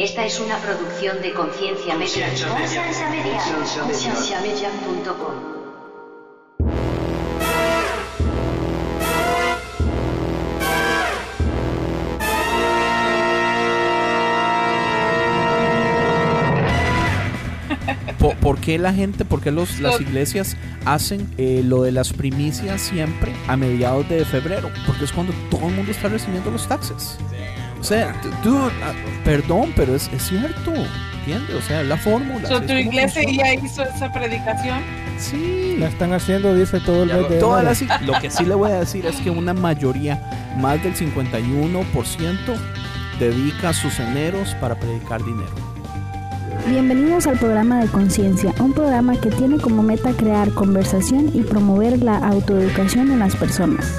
Esta es una producción de Conciencia Media. Conciencia Media. Concienciamedia.com. ¿Por, por qué la gente, por qué los, las iglesias hacen eh, lo de las primicias siempre a mediados de febrero? Porque es cuando todo el mundo está recibiendo los taxes. O sea, tú, perdón, pero es, es cierto, ¿entiendes? O sea, la fórmula. So, ¿Tu iglesia funciona. ya hizo esa predicación? Sí. La están haciendo, dice todo el Ya, mes de lo que sí le voy a decir es que una mayoría, más del 51%, dedica sus eneros para predicar dinero. Bienvenidos al programa de Conciencia, un programa que tiene como meta crear conversación y promover la autoeducación en las personas,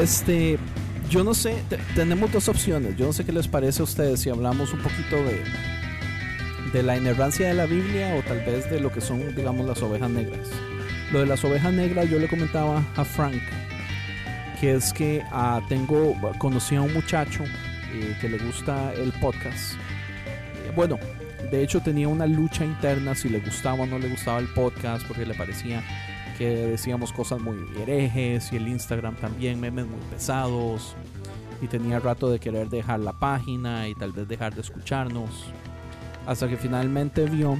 Este, yo no sé, te- tenemos dos opciones. Yo no sé qué les parece a ustedes si hablamos un poquito de, de la inerrancia de la Biblia o tal vez de lo que son, digamos, las ovejas negras. Lo de las ovejas negras yo le comentaba a Frank que es que ah, tengo, conocí a un muchacho eh, que le gusta el podcast. Eh, bueno, de hecho tenía una lucha interna si le gustaba o no le gustaba el podcast porque le parecía que decíamos cosas muy herejes y el Instagram también, memes muy pesados. Y tenía rato de querer dejar la página y tal vez dejar de escucharnos. Hasta que finalmente vio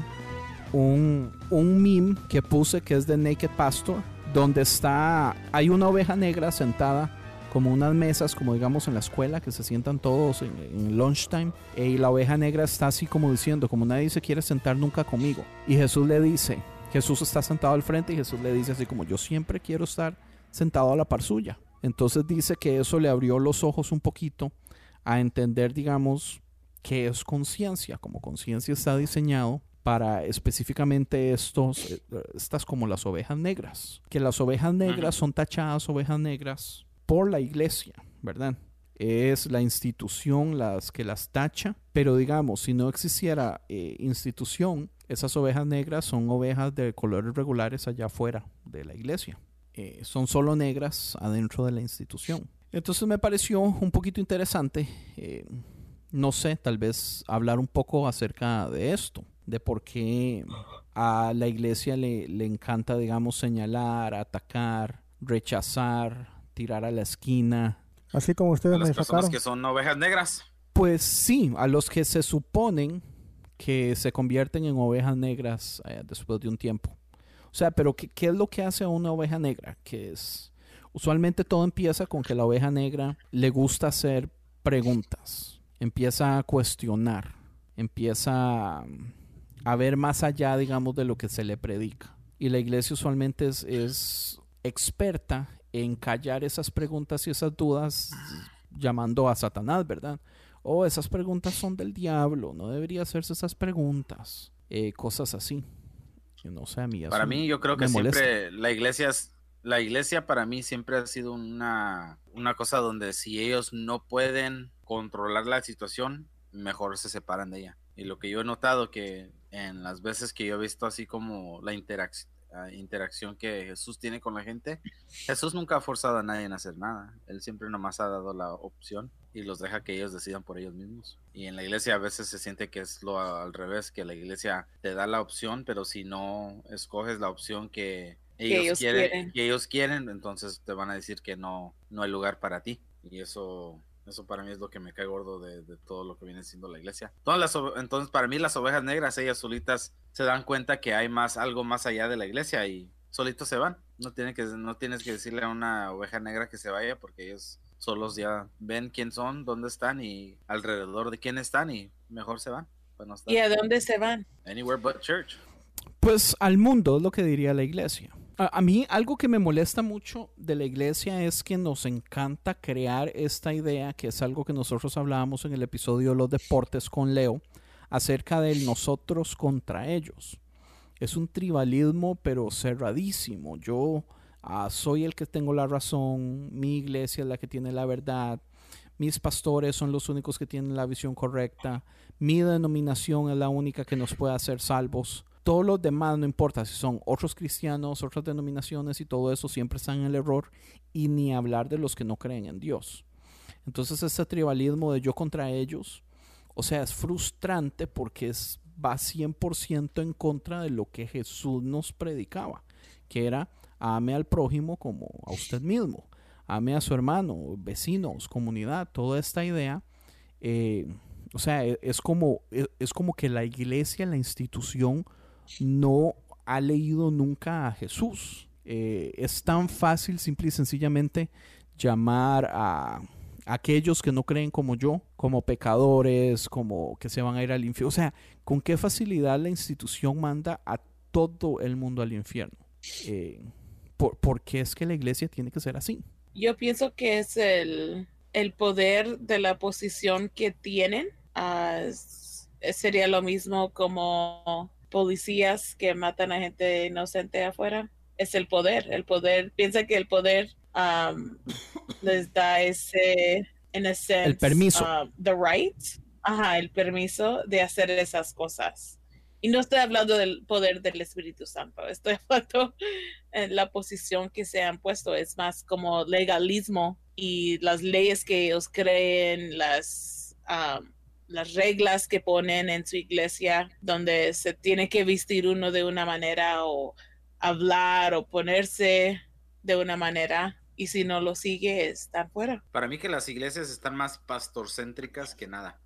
un, un meme que puse que es de Naked Pastor, donde está, hay una oveja negra sentada como unas mesas, como digamos en la escuela, que se sientan todos en, en lunchtime. Y la oveja negra está así como diciendo, como nadie se quiere sentar nunca conmigo. Y Jesús le dice, Jesús está sentado al frente y Jesús le dice así como yo siempre quiero estar sentado a la par suya. Entonces dice que eso le abrió los ojos un poquito a entender, digamos, qué es conciencia, como conciencia está diseñado para específicamente estos, eh, estas como las ovejas negras, que las ovejas negras son tachadas ovejas negras por la iglesia, ¿verdad? Es la institución las que las tacha, pero digamos, si no existiera eh, institución, esas ovejas negras son ovejas de colores regulares allá afuera de la iglesia. Eh, son solo negras adentro de la institución. Entonces me pareció un poquito interesante, eh, no sé, tal vez hablar un poco acerca de esto, de por qué a la iglesia le, le encanta, digamos, señalar, atacar, rechazar, tirar a la esquina. Así como A ustedes las me personas sacaron. que son ovejas negras. Pues sí, a los que se suponen que se convierten en ovejas negras eh, después de un tiempo. O sea, pero ¿qué, es lo que hace a una oveja negra? Que es, usualmente todo empieza con que la oveja negra le gusta hacer preguntas, empieza a cuestionar, empieza a ver más allá, digamos, de lo que se le predica. Y la iglesia usualmente es, es experta en callar esas preguntas y esas dudas llamando a Satanás, ¿verdad? Oh, esas preguntas son del diablo, no debería hacerse esas preguntas. Eh, cosas así. No sé, a mí Para mí, yo creo que siempre la iglesia es, la iglesia para mí siempre ha sido una, una cosa donde si ellos no pueden controlar la situación, mejor se separan de ella. Y lo que yo he notado que en las veces que yo he visto así como la interac- ah, interacción que Jesús tiene con la gente, Jesús nunca ha forzado a nadie a hacer nada. Él siempre nomás ha dado la opción y los deja que ellos decidan por ellos mismos. Y en la iglesia a veces se siente que es lo al revés, que la iglesia te da la opción, pero si no escoges la opción que ellos, ellos quieren, quieren. que ellos quieren, entonces te van a decir que no, no hay lugar para ti. Y eso Eso para mí es lo que me cae gordo de, de todo lo que viene siendo la iglesia. Todas las entonces, para mí las ovejas negras, ellas solitas se dan cuenta que hay más, algo más allá de la iglesia y solitos se van. No, tiene que, no tienes que decirle a una oveja negra que se vaya porque ellos solos ya ven quién son, dónde están y alrededor de quién están y mejor se van. estar ¿Y a dónde se van? Anywhere but church. Pues al mundo es lo que diría la iglesia. A, a mí algo que me molesta mucho de la iglesia es que nos encanta crear esta idea, que es algo que nosotros hablábamos en el episodio de los deportes con Leo, acerca del nosotros contra ellos. Es un tribalismo pero cerradísimo. Yo ah, soy el que tengo la razón, mi iglesia es la que tiene la verdad, mis pastores son los únicos que tienen la visión correcta, mi denominación es la única que nos puede hacer salvos. Todos los demás, no importa si son otros cristianos, otras denominaciones y todo eso, siempre están en el error y ni hablar de los que no creen en Dios. Entonces ese tribalismo de yo contra ellos, o sea, es frustrante porque es, va 100% en contra de lo que Jesús nos predicaba, que era ame al prójimo como a usted mismo, ame a su hermano, vecinos, comunidad, toda esta idea. eh, o sea, e- es como, e- es como que la iglesia, la institución, no ha leído nunca a Jesús. Eh, es tan fácil, simple y sencillamente, llamar a aquellos que no creen como yo, como pecadores, como que se van a ir al infierno. O sea, con qué facilidad la institución manda a todo el mundo al infierno. Eh, por, ¿Por qué es que la iglesia tiene que ser así? Yo pienso que es el, el poder de la posición que tienen. sería lo mismo como policías que matan a gente inocente afuera. Es el poder. El poder, piensa que el poder um, les da ese, en El permiso. uh, the right, ajá, el permiso de hacer esas cosas. Y no estoy hablando del poder del Espíritu Santo, estoy hablando la posición que se han puesto. Es más como legalismo y las leyes que ellos creen, las, um, las reglas que ponen en su iglesia, donde se tiene que vestir uno de una manera o hablar o ponerse de una manera. Y si no lo sigue, están fuera. Para mí que las iglesias están más pastorcéntricas que nada.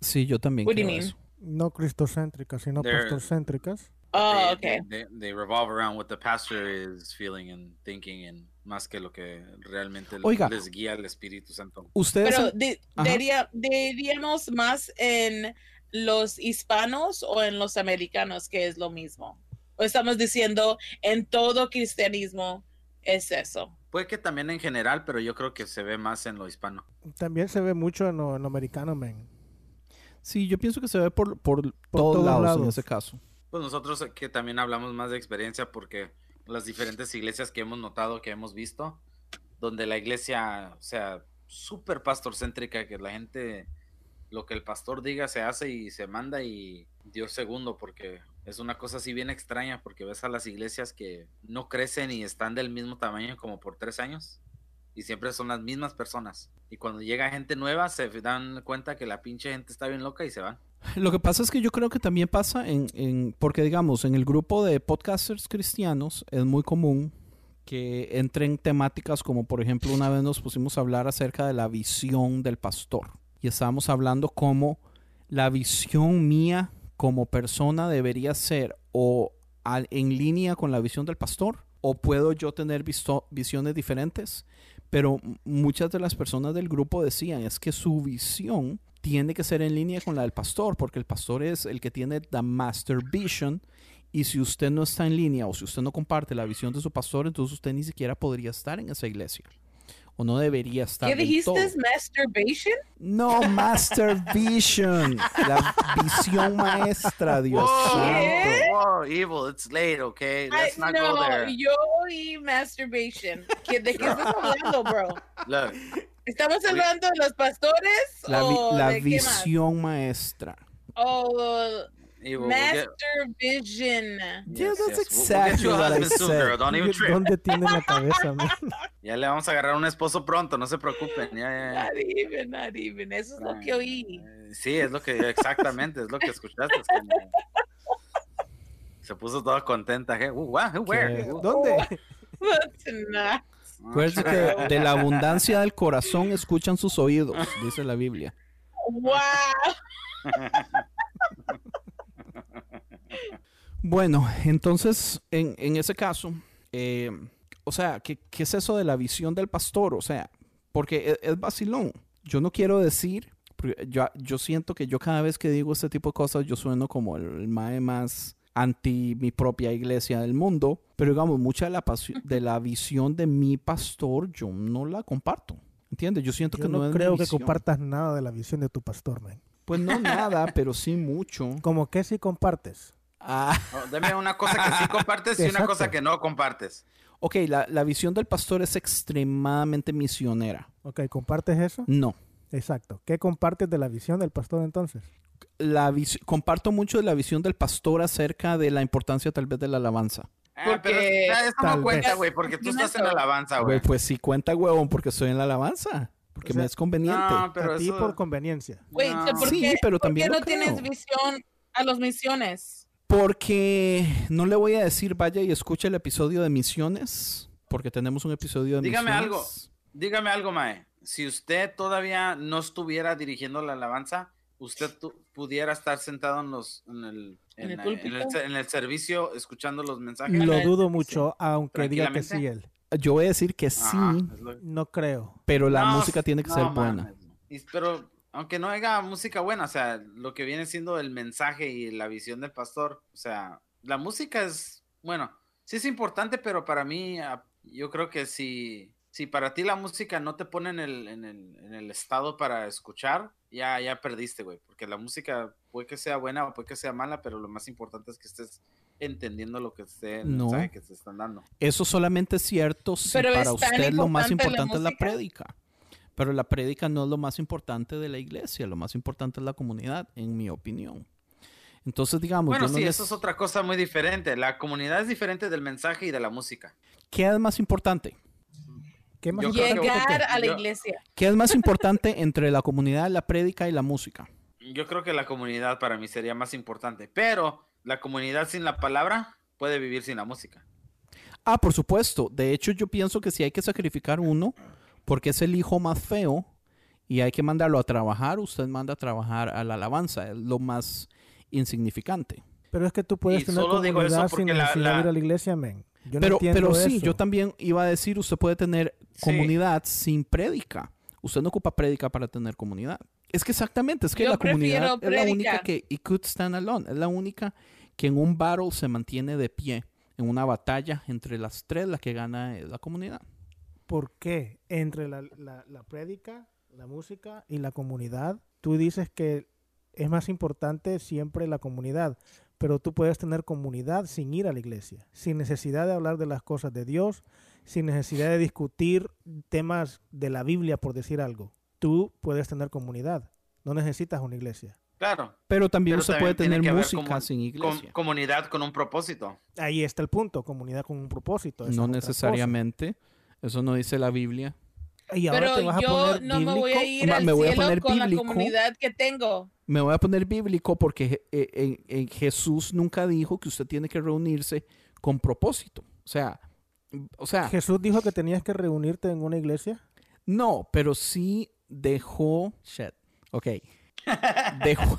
Sí, yo también creo eso. No cristocéntricas, sino They're- pastorcéntricas. Oh, they, okay. they, they revolve around what the pastor is feeling and thinking and más que lo que realmente Oiga. les guía el Espíritu Santo. Ustedes Pero Ajá. diría- diríamos más en los hispanos o en los americanos, que es lo mismo. O estamos diciendo en todo cristianismo es eso. Puede que también en general, pero yo creo que se ve más en lo hispano. También se ve mucho en lo, en lo americano, men. Sí, yo pienso que se ve por, por, todos, todos lados, en lados. ese caso. Pues nosotros que también hablamos más de experiencia porque las diferentes iglesias que hemos notado, que hemos visto, donde la iglesia, o sea, súper pastorcéntrica, que la gente, lo que el pastor diga se hace y se manda y Dios segundo, porque es una cosa así bien extraña, porque ves a las iglesias que no crecen y están del mismo tamaño como por tres años y siempre son las mismas personas. Y cuando llega gente nueva se dan cuenta que la pinche gente está bien loca y se van. Lo que pasa es que yo creo que también pasa en, en- porque digamos, en el grupo de podcasters cristianos es muy común que entren temáticas como por ejemplo una vez nos pusimos a hablar acerca de la visión del pastor y estábamos hablando cómo la visión mía como persona debería ser o al- en línea con la visión del pastor o puedo yo tener visto- visiones diferentes pero muchas de las personas del grupo decían es que su visión tiene que ser en línea con la del pastor, porque el pastor es el que tiene the master vision. Y si usted no está en línea o si usted no comparte la visión de su pastor, entonces usted ni siquiera podría estar en esa iglesia. O no debería estar. ¿Qué dijiste? todo. ¿Masturbation? No, master vision. La visión maestra, Dios ¿Qué? santo. Whoa, evil, it's late, okay? Ay, Let's not no, go there. yo oí masturbation. ¿Qué- ¿De qué estás hablando, bro? Look, ¿Estamos hablando de los pastores La, vi- o la de qué más? visión maestra. Oh, evil, we'll get- master vision. Yeah, yes, that's yes, we'll- we'll get exactly what I husband soon, said. girl, Don't even trip. ¿Dónde tiene la cabeza, men? Ya le vamos a agarrar un esposo pronto, no se preocupen. Ya, ya, ya. Not even, not even. Eso es lo que oí. Eh, Sí, es lo que, exactamente, es lo que escuchaste. es que- Se puso toda contenta. ¿eh? Uh, what? Where? Uh, ¿Dónde? That's not. Acuérdense que de la abundancia del corazón escuchan sus oídos, dice la Biblia. ¡Wow! Bueno, entonces, en, en ese caso, eh, o sea, ¿qué, ¿qué es eso de la visión del pastor? O sea, porque es, es vacilón. Yo no quiero decir, yo, yo siento que yo cada vez que digo este tipo de cosas, yo sueno como el, el mae más anti mi propia iglesia del mundo, pero digamos, mucha de la, pasio- de la visión de mi pastor yo no la comparto. ¿Entiendes? Yo siento Yo que no, no es mi creo que compartas nada de la visión de tu pastor, man. Pues no nada, pero sí mucho. Como que si compartes. Ah, No, deme una cosa que sí compartes y una cosa que no compartes. ok, la, la visión del pastor es extremadamente misionera. Ok, ¿compartes eso? No. Exacto. ¿Qué compartes de la visión del pastor entonces? La vis- comparto mucho de la visión del pastor acerca de la importancia tal vez de la alabanza. Ah, Porque- pero eso- no cuenta, vez. güey, porque tú estás en Eso. alabanza, Güey, pues sí cuenta, huevón, porque estoy en la alabanza. Porque O sea, me es conveniente. No, pero a ti eso... por conveniencia. No. ¿por Sí, qué, pero por también qué lo no tienes visión a las misiones? Porque no le voy a decir vaya y escuche el episodio de misiones. Porque tenemos un episodio de Dígame misiones. algo. Dígame algo, Mae. Si usted todavía no estuviera dirigiendo la alabanza, usted pudiera estar sentado en los en el, ¿En el en, púlpito? el se- en el servicio escuchando los mensajes. Lo dudo mucho, aunque diga que sí él. Yo voy a decir que sí, Ajá, es lo- No creo. pero la No, música tiene que no, ser buena. Y- pero aunque no haya música buena, o sea, lo que viene siendo el mensaje y la visión del pastor, o sea, la música es, bueno, sí es importante, pero para mí, ah, yo creo que si, si para ti la música no te pone en el, en el, en el estado para escuchar, ya, ya perdiste, güey, porque la música puede que sea buena o puede que sea mala, pero lo más importante es que estés entendiendo lo que esté el No. mensaje que te están dando. Eso solamente es cierto si Pero para usted lo más importante la es la prédica. Pero la prédica no es lo más importante de la iglesia, lo más importante es la comunidad, en mi opinión. Entonces, digamos, Bueno, no sí, les- eso es otra cosa muy diferente. La comunidad es diferente del mensaje y de la música. ¿qué es más importante? ¿Qué más importante? Llegar a la iglesia. ¿Qué es más importante entre la comunidad, la prédica y la música? Yo creo que la comunidad para mí sería más importante, pero la comunidad sin la palabra puede vivir sin la música. Ah, por supuesto. De hecho, yo pienso que si hay que sacrificar uno, porque es el hijo más feo y hay que mandarlo a trabajar, usted manda a trabajar a la alabanza. Es lo más insignificante. Pero es que tú puedes Y tener solo digo eso comunidad sin la- ir a la iglesia, men. Yo no pero entiendo pero sí, eso. yo también iba a decir, usted puede tener Sí. comunidad sin prédica. Usted no ocupa prédica para tener comunidad. Es que exactamente, es que Yo la comunidad es la única que it could stand alone, es la única que en un battle se mantiene de pie, en una batalla entre las tres, la que gana es la comunidad. ¿Por qué entre la, la, la prédica, la música y la comunidad, tú dices que es más importante siempre la comunidad, pero tú puedes tener comunidad sin ir a la iglesia, sin necesidad de hablar de las cosas de Dios, sin necesidad de discutir temas de la Biblia, por decir algo. Tú puedes tener comunidad, no necesitas una iglesia. Claro. Pero también pero también puede tener música sin com- iglesia. comunidad con un propósito. Ahí está el punto, comunidad con un propósito. no necesariamente. Eso no dice la Biblia. Y ahora Pero te vas a yo poner no me voy a ir Ma- al me voy a poner con bíblico. la comunidad que tengo. Me voy a poner bíblico porque eh, en- en Jesús nunca dijo que usted tiene que reunirse con propósito. O sea, o sea, Jesús dijo que tenías que reunirte en una iglesia. no, pero sí dejó. Shit. Ok. Dejó.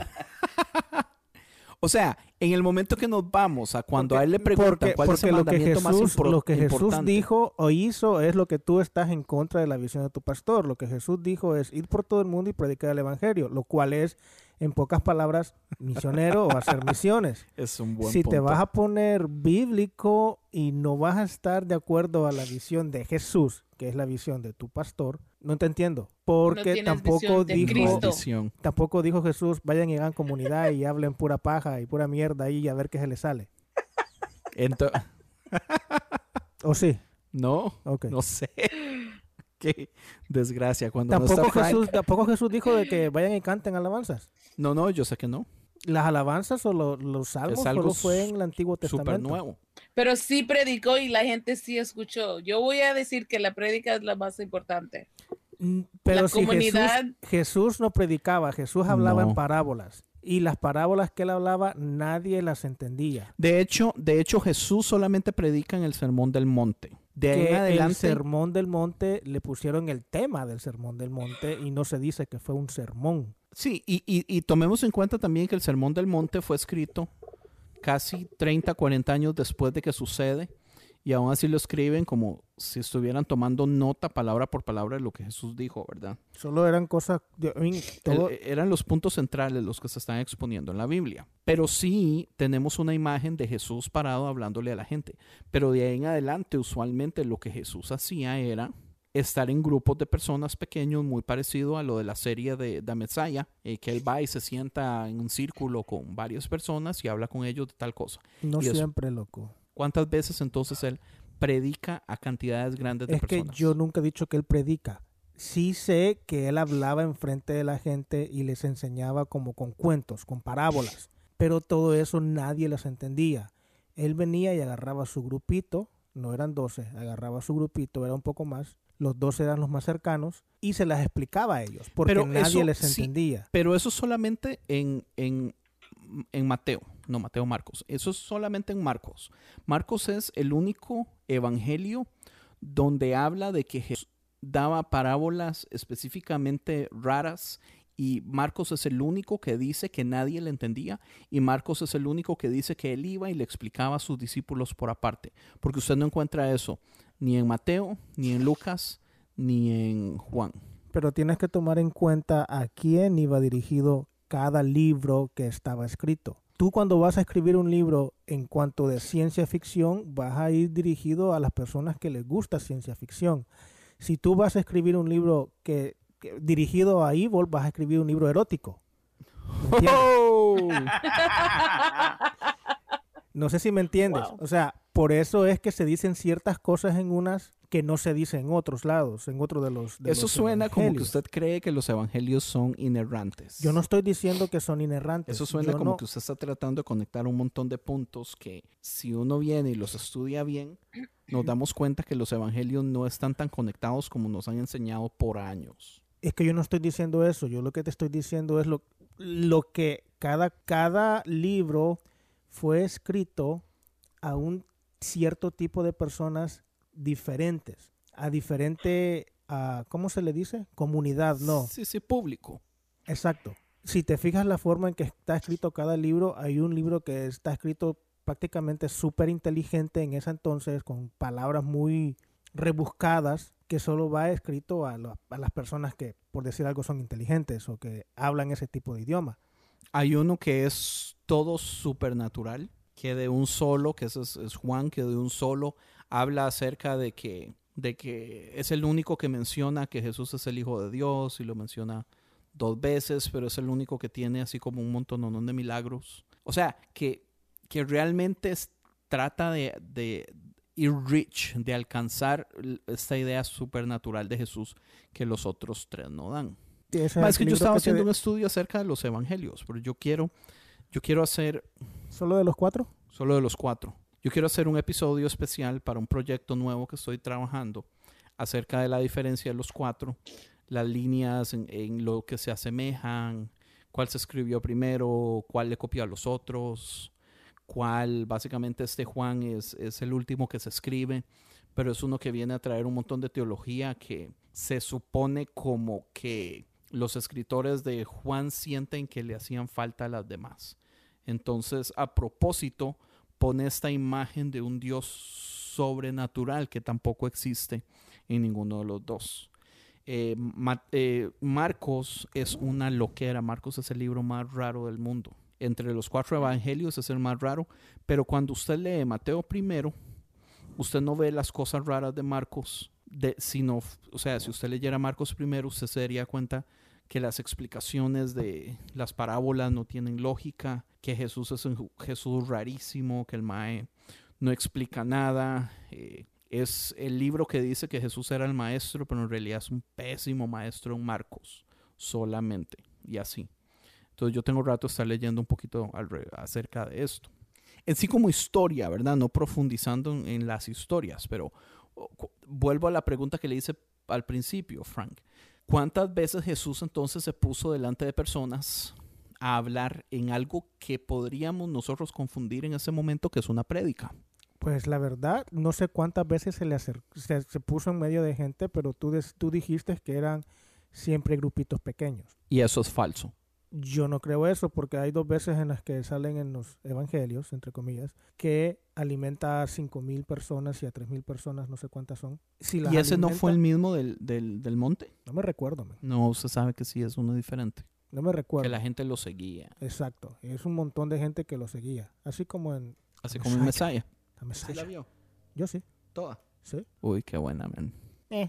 O sea, en el momento que nos vamos a cuando a él le preguntan porque, cuál es el lo que mandamiento más Jesús, lo que Jesús importante. dijo o hizo es lo que tú estás en contra de la visión de tu pastor. Lo que Jesús dijo es ir por todo el mundo y predicar el evangelio, lo cual es, en pocas palabras, misionero o hacer misiones. Es un buen si te vas a poner bíblico y no vas a estar de acuerdo a la visión de Jesús, que es la visión de tu pastor, no te entiendo. Porque tampoco dijo, tampoco dijo Jesús, vayan y hagan comunidad y hablen pura paja y pura mierda ahí y a ver qué se les sale. Ento- ¿O sí? no, no sé. Qué desgracia cuando no Tampoco Frank. Jesús, tampoco Jesús dijo de que vayan y canten alabanzas. No, no, yo sé que no. Las alabanzas o lo- los salmos Es algo solo fue en el Antiguo Súper Testamento. nuevo. Pero sí predicó y la gente sí escuchó. Yo voy a decir que la prédica es la más importante. Mm, Pero La si comunidad- Jesús, Jesús no predicaba, Jesús hablaba No. en parábolas. Y las parábolas que él hablaba nadie las entendía. De hecho, de hecho, Jesús solamente predica en el Sermón del Monte. De ahí en que el sermón del monte le pusieron el tema del sermón del monte y no se dice que fue un sermón. sí, y, y- y tomemos en cuenta también que el Sermón del Monte fue escrito casi 30, 40 años después de que sucede, y aún así lo escriben como si estuvieran tomando nota palabra por palabra de lo que Jesús dijo, ¿verdad? Solo eran cosas, de- I mean, El- todo- eran los puntos centrales los que se están exponiendo en la Biblia. Pero sí tenemos una imagen de Jesús parado hablándole a la gente. Pero de ahí en adelante, usualmente lo que Jesús hacía era estar en grupos de personas pequeños, muy parecido a lo de la serie de The Messiah, eh, que él va y se sienta en un círculo con varias personas y habla con ellos de tal cosa. no y eso- siempre, loco. ¿Cuántas veces entonces él predica a cantidades grandes de Es que personas? yo nunca he dicho que él predica. Sí sé que él hablaba enfrente de la gente y les enseñaba como con cuentos, con parábolas. Pero todo eso nadie les entendía. Él venía y agarraba su grupito, no eran 12, agarraba su grupito, era un poco más. Los 12 eran los más cercanos y se las explicaba a ellos porque Pero nadie eso les sí, entendía. Pero eso solamente en, en, en Mateo, no Mateo Marcos. Eso es solamente en Marcos. Marcos es el único evangelio donde habla de que Jesús daba parábolas específicamente raras y Marcos es el único que dice que nadie le entendía y Marcos es el único que dice que él iba y le explicaba a sus discípulos por aparte, porque usted no encuentra eso ni en Mateo, ni en Lucas, ni en Juan. Pero tienes que tomar en cuenta a quién iba dirigido cada libro que estaba escrito. Tú cuando vas a escribir un libro en cuanto de ciencia ficción, vas a ir dirigido a las personas que les gusta ciencia ficción. Si tú vas a escribir un libro que, que- dirigido a Evil, vas a escribir un libro erótico. ¿Me entiendes? No sé si me entiendes. Wow. O sea, por eso es que se dicen ciertas cosas en unas que no se dicen en otros lados, en otro de los. de Eso los suena como que evangelios. usted cree que los evangelios son inerrantes. Yo no estoy diciendo que son inerrantes. Eso suena Yo como no- que usted está tratando de conectar un montón de puntos que si uno viene y los estudia bien, nos damos cuenta que los evangelios no están tan conectados como nos han enseñado por años. Es que yo no estoy diciendo eso. Yo lo que te estoy diciendo es lo, lo que cada, cada libro fue escrito a un cierto tipo de personas diferentes, a diferente, a, ¿cómo se le dice? Comunidad, no. Sí, sí, público. Exacto. Si te fijas la forma en que está escrito cada libro, hay un libro que está escrito prácticamente súper inteligente en ese entonces, con palabras muy rebuscadas, que solo va escrito a, lo- a las personas que, por decir algo, son inteligentes o que hablan ese tipo de idioma. Hay uno que es todo supernatural, que de un solo, que ese es, es Juan, que de un solo habla acerca de que, de que es el único que menciona que Jesús es el Hijo de Dios y lo menciona dos veces, pero es el único que tiene así como un montón de milagros. O sea, que, que realmente es- trata de, de ir rich, de alcanzar esta idea supernatural de Jesús que los otros tres no dan. Es que yo estaba haciendo un estudio acerca de los evangelios, pero yo quiero, yo quiero hacer ¿Solo de los cuatro? solo de los cuatro. Yo quiero hacer un episodio especial para un proyecto nuevo que estoy trabajando acerca de la diferencia de los cuatro, las líneas en, en lo que se asemejan, cuál se escribió primero, cuál le copió a los otros, cuál básicamente este Juan es, es el último que se escribe, pero es uno que viene a traer un montón de teología que se supone como que los escritores de Juan sienten que le hacían falta a las demás. Entonces, a propósito, pone esta imagen de un Dios sobrenatural que tampoco existe en ninguno de los dos. Eh, eh, Marcos es una loquera. Marcos es el libro más raro del mundo. Entre los cuatro evangelios es el más raro, pero cuando usted lee Mateo primero, usted no ve las cosas raras de Marcos, sino, o sea, si usted leyera Marcos primero, usted se daría cuenta que las explicaciones de las parábolas no tienen lógica, que Jesús es un Jesús rarísimo, que el Mae no explica nada. eh, es el libro que dice que Jesús era el maestro, pero en realidad es un pésimo maestro en Marcos, solamente, y así. Entonces yo tengo rato de estar leyendo un poquito acerca de esto. En sí como historia, ¿verdad? No profundizando en, las historias, pero vuelvo a la pregunta que le hice al principio, Frank. ¿Cuántas veces Jesús entonces se puso delante de personas a hablar en algo que podríamos nosotros confundir en ese momento que es una prédica? Pues la verdad, no sé cuántas veces se le se, se puso en medio de gente, pero tú, tú dijiste que eran siempre grupitos pequeños. Y eso es falso. Yo no creo eso porque hay dos veces en las que salen en los evangelios, entre comillas, que alimenta a cinco mil personas y a tres mil personas, no sé cuántas son. Si ¿Y ese no fue el mismo del, del, del monte? No me recuerdo, man. No, usted sabe que sí es uno diferente. no me recuerdo. Que la gente lo seguía. Exacto, es un montón de gente que lo seguía, así como en Así como el Messiah. la Messiah. vio? Yo sí, Toda. sí. Uy, qué buena, man.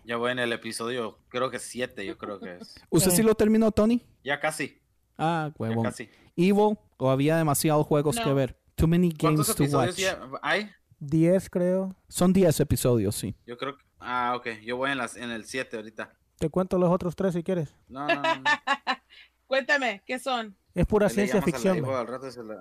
Ya voy en el episodio, creo que siete, yo creo que es. ¿Usted sí Eh. lo terminó, Tony? Ya casi, Ah, ya huevón. casi. Evil, o había demasiados juegos No. que ver. Too many ¿Cuántos games to watch. ya hay? Diez creo. Son 10 episodios, sí. Yo creo que... Ah, ok, yo voy en, las, en el 7 ahorita. Te cuento los otros tres si quieres. No, no, no. Cuéntame, ¿qué son? Es pura le ciencia la ficción. Man. al rato se la-.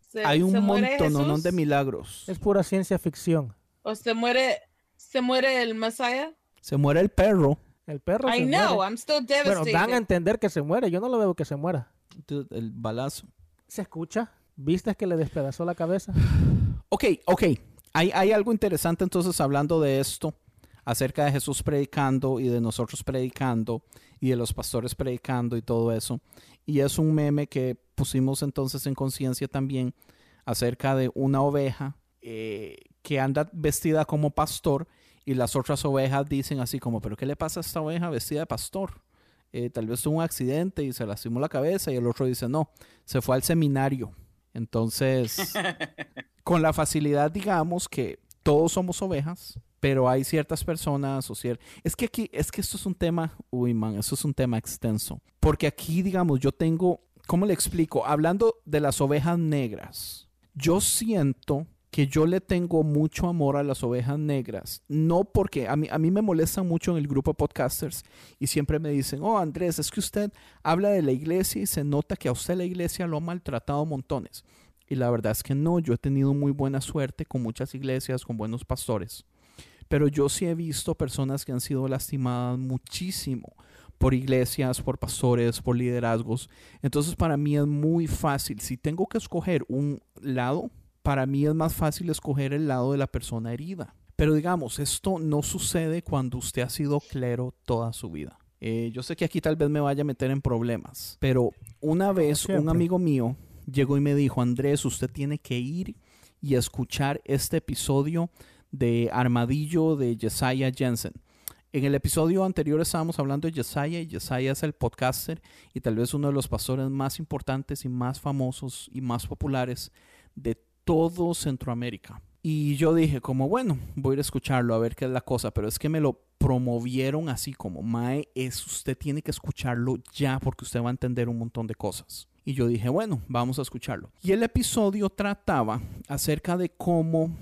¿Se, Hay un montón de milagros. Es pura ciencia ficción. ¿O se muere, se muere el Messiah? Se muere el perro. El perro I se know, muere. I'm still Bueno, devastated. dan a entender que se muere. Yo no lo veo que se muera. Dude, El balazo. ¿Se escucha? ¿Viste que le despedazó la cabeza? Ok, ok. Hay, hay algo interesante entonces hablando de esto, acerca de Jesús predicando y de nosotros predicando y de los pastores predicando y todo eso. Y es un meme que pusimos entonces en conciencia también acerca de una oveja eh, que anda vestida como pastor y las otras ovejas dicen así como, pero ¿qué le pasa a esta oveja vestida de pastor? Eh, tal vez tuvo un accidente y se lastimó la cabeza y el otro dice, no, se fue al seminario. Entonces, con la facilidad, digamos, que todos somos ovejas, pero hay ciertas personas o cier- Es que aquí, es que esto es un tema, uy, man, esto es un tema extenso. Porque aquí, digamos, yo tengo, ¿cómo le explico? Hablando de las ovejas negras, yo siento que yo le tengo mucho amor a las ovejas negras. No porque a mí, a mí me molestan mucho en el grupo de podcasters y siempre me dicen, oh Andrés, es que usted habla de la iglesia y se nota que a usted la iglesia lo ha maltratado montones. Y la verdad es que no, yo he tenido muy buena suerte con muchas iglesias, con buenos pastores. Pero yo sí he visto personas que han sido lastimadas muchísimo por iglesias, por pastores, por liderazgos. Entonces para mí es muy fácil. Si tengo que escoger un lado, para mí es más fácil escoger el lado de la persona herida. Pero digamos, esto no sucede cuando usted ha sido clero toda su vida. Eh, yo sé que aquí tal vez me vaya a meter en problemas, pero una vez un amigo mío llegó y me dijo, Andrés, usted tiene que ir y escuchar este episodio de Armadillo de Jesiah Jensen. En el episodio anterior estábamos hablando de Jesiah y Jesiah es el podcaster y tal vez uno de los pastores más importantes y más famosos y más populares de todo Centroamérica. Y yo dije como, bueno, voy a ir a escucharlo a ver qué es la cosa, pero es que me lo promovieron así como, Mae, es usted tiene que escucharlo ya porque usted va a entender un montón de cosas. Y yo dije, bueno, vamos a escucharlo. Y el episodio trataba acerca de cómo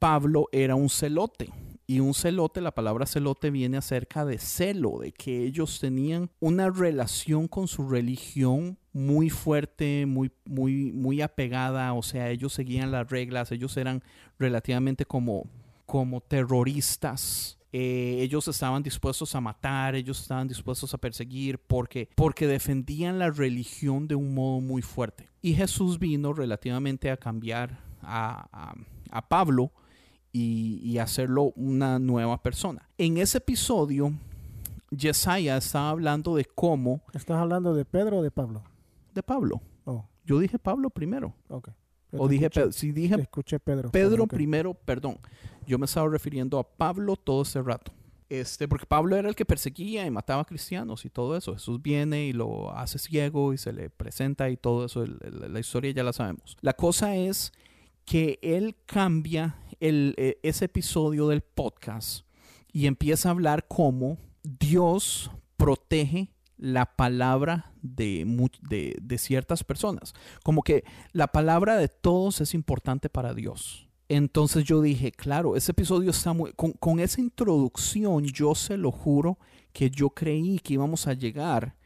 Pablo era un celote. Y un celote, la palabra celote viene acerca de celo, de que ellos tenían una relación con su religión muy fuerte, muy, muy, muy apegada, o sea, ellos seguían las reglas, ellos eran relativamente como, como terroristas. Eh, ellos estaban dispuestos a matar, ellos estaban dispuestos a perseguir porque, porque defendían la religión de un modo muy fuerte. Y Jesús vino relativamente a cambiar a, a, Pablo y, y hacerlo una nueva persona. En ese episodio, Jesiah estaba hablando de cómo, ¿Estás hablando de Pedro o de Pablo? De Pablo. Oh, Yo dije Pablo primero. ok. Yo O dije escuché- Pedro. Si dije escuché Pedro. Pedro primero, perdón. Yo me estaba refiriendo a Pablo todo este rato. Este, porque Pablo era el que perseguía y mataba a cristianos y todo eso. Jesús viene y lo hace ciego y se le presenta y todo eso. el- el- la historia ya la sabemos. La cosa es que él cambia el, eh, ese episodio del podcast y empieza a hablar cómo Dios protege la palabra de, de, de ciertas personas. Como que la palabra de todos es importante para Dios. Entonces yo dije, claro, ese episodio está muy... Con, con esa introducción yo se lo juro que yo creí que íbamos a llegar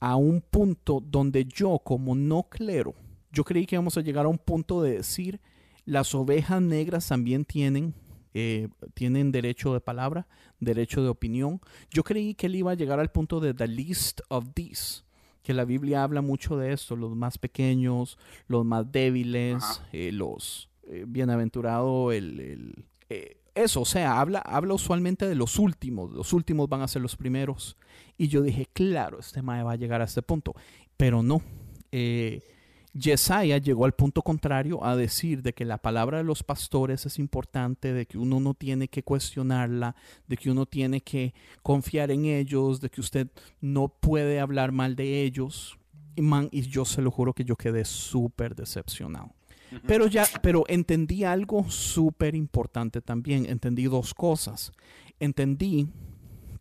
a un punto donde yo como no clero, yo creí que íbamos a llegar a un punto de decir, las ovejas negras también tienen, eh, tienen derecho de palabra, derecho de opinión. Yo creí que él iba a llegar al punto de the least of these, que la Biblia habla mucho de esto, los más pequeños, los más débiles, eh, los, eh, bienaventurado el... el eh, eso, o sea, habla, habla usualmente de los últimos, los últimos van a ser los primeros. Y yo dije, claro, este mae va a llegar a este punto, pero no. Eh, Yesaya llegó al punto contrario a decir de que la palabra de los pastores es importante, de que uno no tiene que cuestionarla, de que uno tiene que confiar en ellos, de que usted no puede hablar mal de ellos. Y, man, y yo se lo juro que yo quedé súper decepcionado. Pero ya, pero entendí algo súper importante también. Entendí dos cosas. Entendí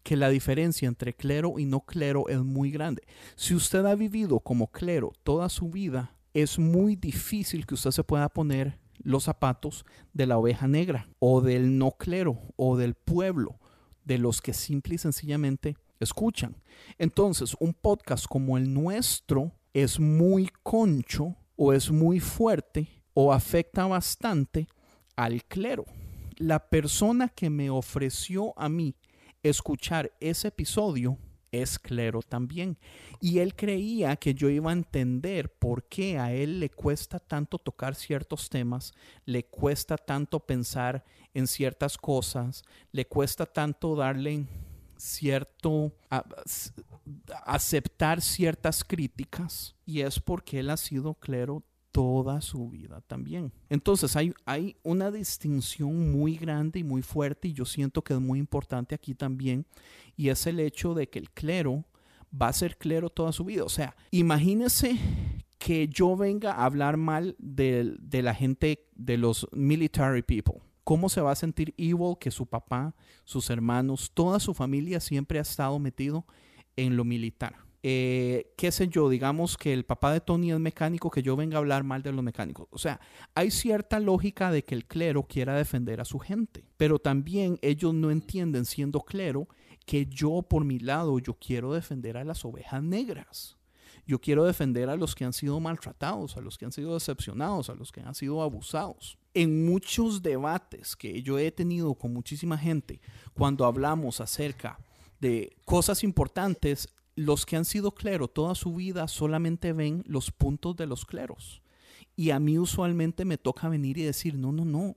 que la diferencia entre clero y no clero es muy grande. Si usted ha vivido como clero toda su vida, es muy difícil que usted se pueda poner los zapatos de la oveja negra o del no clero o del pueblo, de los que simple y sencillamente escuchan. Entonces, un podcast como el nuestro es muy concho o es muy fuerte o afecta bastante al clero. La persona que me ofreció a mí escuchar ese episodio es clero también. Y él creía que yo iba a entender por qué a él le cuesta tanto tocar ciertos temas, le cuesta tanto pensar en ciertas cosas, le cuesta tanto darle cierto aceptar ciertas críticas y es porque él ha sido clero toda su vida también. Entonces hay, hay una distinción muy grande y muy fuerte y yo siento que es muy importante aquí también y es el hecho de que el clero va a ser clero toda su vida. O sea, imagínese que yo venga a hablar mal de, de la gente, de los military people. ¿Cómo se va a sentir Evil que su papá, sus hermanos, toda su familia siempre ha estado metido en lo militar? Eh, qué sé yo, digamos que el papá de Tony es mecánico, que yo venga a hablar mal de los mecánicos. O sea, hay cierta lógica de que el clero quiera defender a su gente, pero también ellos no entienden siendo clero que yo por mi lado, yo quiero defender a las ovejas negras. Yo quiero defender a los que han sido maltratados, a los que han sido decepcionados, a los que han sido abusados. En muchos debates que yo he tenido con muchísima gente, cuando hablamos acerca de cosas importantes, los que han sido clero toda su vida solamente ven los puntos de los cleros. Y a mí usualmente me toca venir y decir, no, no, no,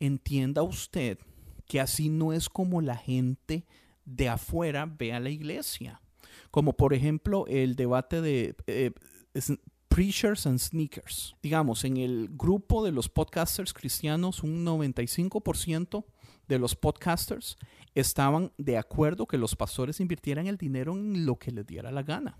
entienda usted que así no es como la gente de afuera ve a la iglesia. Como por ejemplo el debate de eh, preachers and sneakers. Digamos, en el grupo de los podcasters cristianos, un 95% de los podcasters estaban de acuerdo que los pastores invirtieran el dinero en lo que les diera la gana.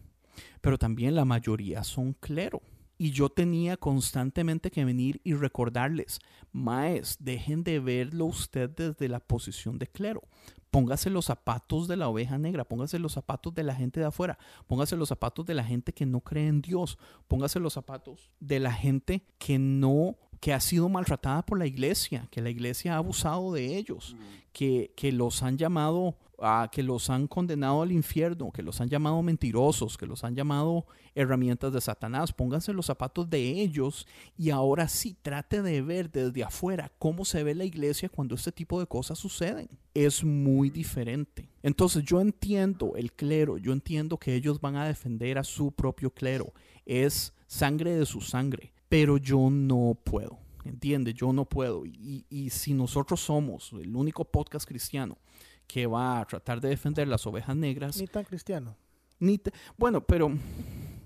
Pero también la mayoría son clero. Y yo tenía constantemente que venir y recordarles, maes, dejen de verlo usted desde la posición de clero. Póngase los zapatos de la oveja negra, póngase los zapatos de la gente de afuera, póngase los zapatos de la gente que no cree en Dios, póngase los zapatos de la gente que no que ha sido maltratada por la iglesia, que la iglesia ha abusado de ellos, que, los han llamado que los han condenado al infierno, que los han llamado mentirosos, que los han llamado herramientas de Satanás. Pónganse los zapatos de ellos y ahora sí trate de ver desde afuera cómo se ve la iglesia cuando este tipo de cosas suceden. Es muy diferente. Entonces yo entiendo el clero, yo entiendo que ellos van a defender a su propio clero. Es sangre de su sangre, pero yo no puedo. ¿Entiende? Yo no puedo. Y, y si nosotros somos el único podcast cristiano que va a tratar de defender las ovejas negras. Ni tan cristiano. Ni bueno, pero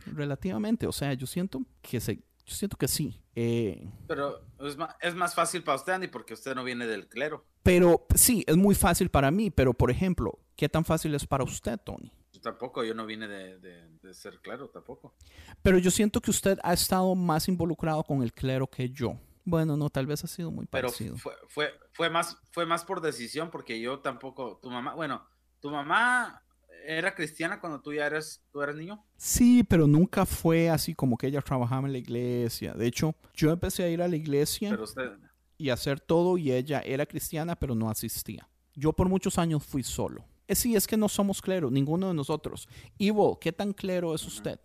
relativamente, o sea, yo siento que se, yo siento que sí. Eh, pero es más, es más, fácil para usted, Andy, porque usted no viene del clero. Pero sí, es muy fácil para mí, pero por ejemplo, ¿qué tan fácil es para usted, Tony? Yo tampoco, yo no vine de, de ser clero, tampoco. Pero yo siento que usted ha estado más involucrado con el clero que yo. Bueno, no, tal vez ha sido muy parecido. Pero fue, fue, fue, más, fue más por decisión, porque yo tampoco, tu mamá, bueno, tu mamá era cristiana cuando tú ya eres, tú eras niño. Sí, pero nunca fue así como que ella trabajaba en la iglesia. De hecho, yo empecé a ir a la iglesia y hacer todo y ella era cristiana, pero no asistía. Yo por muchos años fui solo. Eh, sí, es que no somos cleros, ninguno de nosotros. Ivo, ¿qué tan clero es usted?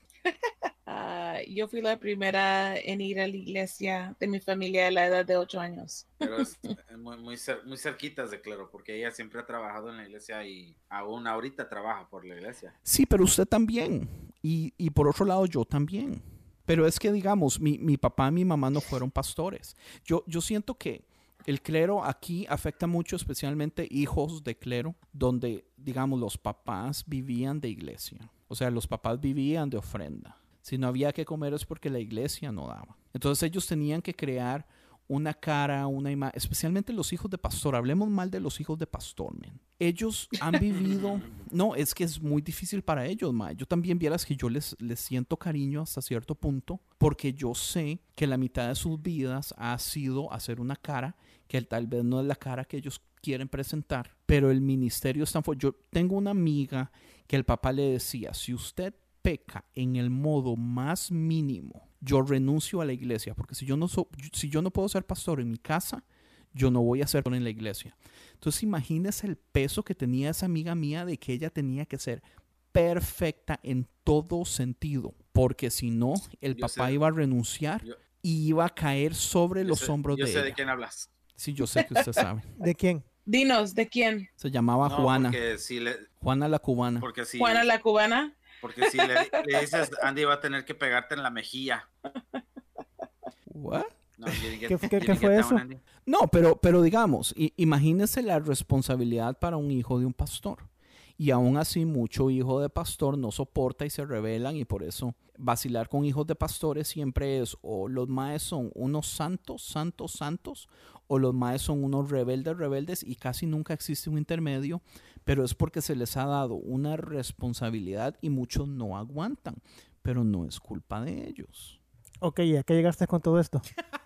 Yo fui la primera en ir a la iglesia de mi familia a la edad de ocho años. Pero es muy, muy, muy cerquitas de claro, porque ella siempre ha trabajado en la iglesia y aún ahorita trabaja por la iglesia. Sí, pero usted también. Y, y por otro lado, yo también. Pero es que, digamos, mi, mi papá y mi mamá no fueron pastores. Yo, yo siento que el clero aquí afecta mucho, especialmente hijos de clero, donde, digamos, los papás vivían de iglesia. O sea, los papás vivían de ofrenda. Si no había que comer es porque la iglesia no daba. Entonces ellos tenían que crear una cara, una imagen, especialmente los hijos de pastor. Hablemos mal de los hijos de pastor, man. Ellos han vivido, no, es que es muy difícil para ellos, ma. Yo también vieras que yo les, les siento cariño hasta cierto punto, porque yo sé que la mitad de sus vidas ha sido hacer una cara que tal vez no es la cara que ellos quieren presentar, pero el ministerio es tan fuerte. Yo tengo una amiga que el papá le decía, si usted peca en el modo más mínimo, yo renuncio a la iglesia, porque si yo no, so- si yo no puedo ser pastor en mi casa, yo no voy a ser pastor en la iglesia. Entonces imagínese el peso que tenía esa amiga mía de que ella tenía que ser perfecta en todo sentido, porque si no, el Yo papá sé. iba a renunciar Yo- y iba a caer sobre Yo los sé- hombros yo de sé ella. de quién hablas. Sí, yo sé que usted sabe. ¿De quién? Dinos, ¿de quién? Se llamaba No, Juana, Porque si, le, Juana la cubana. porque si, Juana la cubana. Porque si le, le dices, Andy va a tener que pegarte en la mejilla. What? No, get- ¿Qué fue- qué- qué eso? Andy. No, pero, pero digamos, i- imagínese la responsabilidad para un hijo de un pastor. Y aún así, mucho hijo de pastor no soporta y se rebelan y por eso vacilar con hijos de pastores siempre es o los maes son unos santos, santos, santos, o los maes son unos rebeldes, rebeldes y casi nunca existe un intermedio, pero es porque se les ha dado una responsabilidad y muchos no aguantan, pero no es culpa de ellos. Ok, ¿y a qué llegaste con todo esto?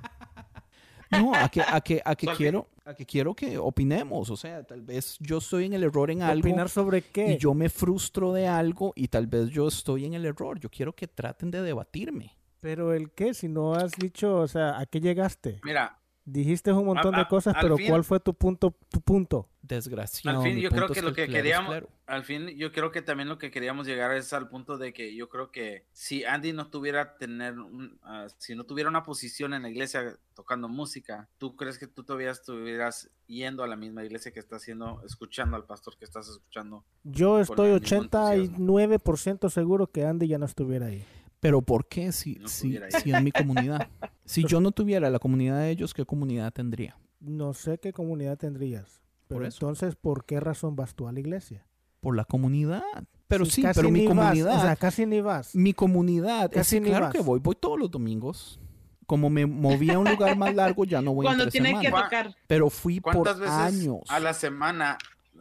No, a que, a que, a que quiero, a que quiero que opinemos. O sea, tal vez yo estoy en el error en algo ¿Opinar sobre qué? y yo me frustro de algo y tal vez yo estoy en el error. Yo quiero que traten de debatirme. Pero el qué, si no has dicho, o sea, ¿a qué llegaste? Mira, Dijiste un montón A- de cosas, pero fin- ¿cuál fue tu punto? Tu punto? Desgraciado. al fin yo creo que lo que queríamos, al fin yo creo que también lo que queríamos llegar es al punto de que yo creo que si Andy no tuviera tener, un- ah, si no tuviera una posición en la iglesia tocando música, ¿tú crees que tú todavía estuvieras yendo a la misma iglesia que estás haciendo, escuchando al pastor que estás escuchando? Yo estoy el mismo entusiasmo. 89% seguro que Andy ya no estuviera ahí. Pero ¿por qué si, No si, si es mi comunidad? Si yo no tuviera la comunidad de ellos, ¿qué comunidad tendría? No sé qué comunidad tendrías. Pero Por eso. entonces, ¿por qué razón vas tú a la iglesia? Por la comunidad. Pero sí, casi pero mi vas, comunidad, o sea, casi ni vas. mi comunidad, es Casi que ni claro vas. que voy, voy todos los domingos. Como me moví a un lugar más largo, ya no voy Cuando entre tienen que semana. tocar. Pero fui por ¿Cuántas veces años. a la semana,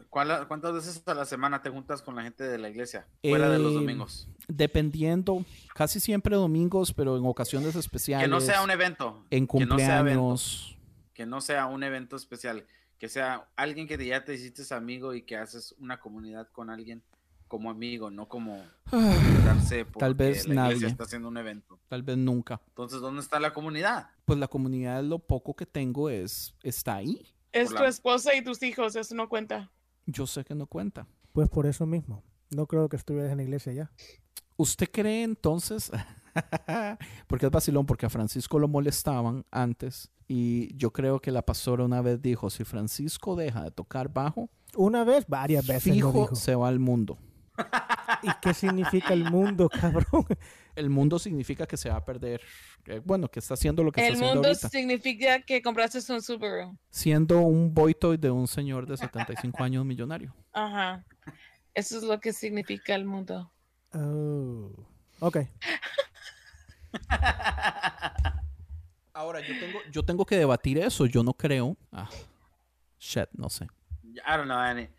cuántas veces a la semana te juntas con la gente de la iglesia fuera de los Eh, domingos? Dependiendo, casi siempre domingos, pero en ocasiones especiales. Que no sea un evento, en que no sea evento. cumpleaños. que no sea un evento especial, que sea alguien que ya te hiciste amigo y que haces una comunidad con alguien como amigo, no como darse porque Tal vez la nadie. está haciendo un evento. Tal vez nunca. Entonces, ¿dónde está la comunidad? Pues la comunidad, lo poco que tengo es está ahí. Es tu esposa y tus hijos, eso no cuenta. Yo sé que no cuenta. Pues por eso mismo. No creo que estuvieras en la iglesia ya. ¿Usted cree entonces? porque es vacilón, porque a Francisco lo molestaban antes. Y yo creo que la pastora una vez dijo: si Francisco deja de tocar bajo, Una vez, varias veces lo fijo dijo. se va al mundo. ¿Y qué significa el mundo, cabrón? El mundo significa que se va a perder. eh, bueno, que está haciendo lo que El está haciendo mundo ahorita. significa que compraste un Subaru. Siendo un boitoid de un señor de 75 años millonario. Ajá. Eso es lo que significa el mundo. Oh. Ok. Ahora, yo tengo, yo tengo que debatir eso. Yo no creo. Ah, shit, no sé. I don't know, Annie.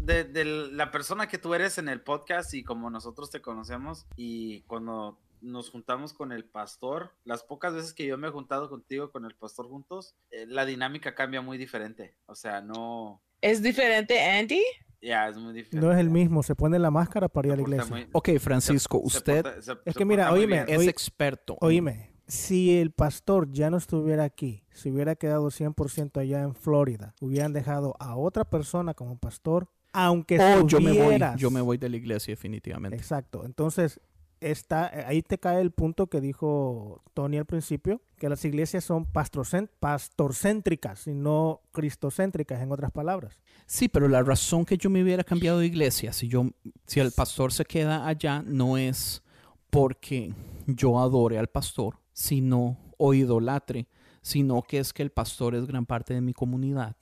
De, de la persona que tú eres en el podcast y como nosotros te conocemos y cuando nos juntamos con el pastor, las pocas veces que yo me he juntado contigo con el pastor juntos, eh, la dinámica cambia muy diferente. O sea, no, ¿Es diferente, Andy? ya es muy diferente. No es el mismo. Se pone la máscara para ir a la iglesia. muy- Ok, Francisco, se- se usted porta- se- Es que mira, oíme, es oí- experto. Oíme, si el pastor ya no estuviera aquí, si hubiera quedado 100% allá en Florida, hubieran dejado a otra persona como pastor, aunque Oh, yo me voy. Yo me voy de la iglesia, definitivamente. Exacto. Entonces, está, ahí te cae el punto que dijo Tony al principio, que las iglesias son pastorcéntricas y no cristocéntricas, en otras palabras. Sí, pero la razón que yo me hubiera cambiado de iglesia, si yo, si el pastor se queda allá, no es porque yo adore al pastor, sino o idolatre, sino que es que el pastor es gran parte de mi comunidad,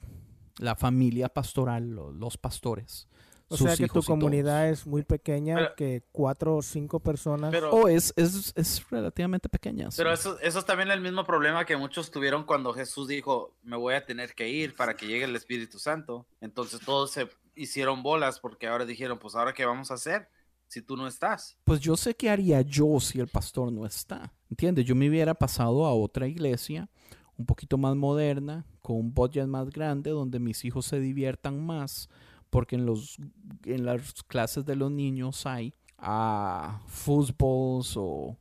la familia pastoral, lo- los pastores. O sus sea que tu comunidad todos. es muy pequeña, Pero- que cuatro o cinco personas. Pero, Oh, es, es, es relativamente pequeña. sí. pero eso, eso es también el mismo problema que muchos tuvieron cuando Jesús dijo, me voy a tener que ir para que llegue el Espíritu Santo. Entonces todos se hicieron bolas porque ahora dijeron, pues ahora qué vamos a hacer si tú no estás. Pues yo sé qué haría yo si el pastor no está. ¿Entiendes? Yo me hubiera pasado a otra iglesia, un poquito más moderna, con un budget más grande, donde mis hijos se diviertan más, porque en, los, en las clases de los niños hay ah, fútbols o,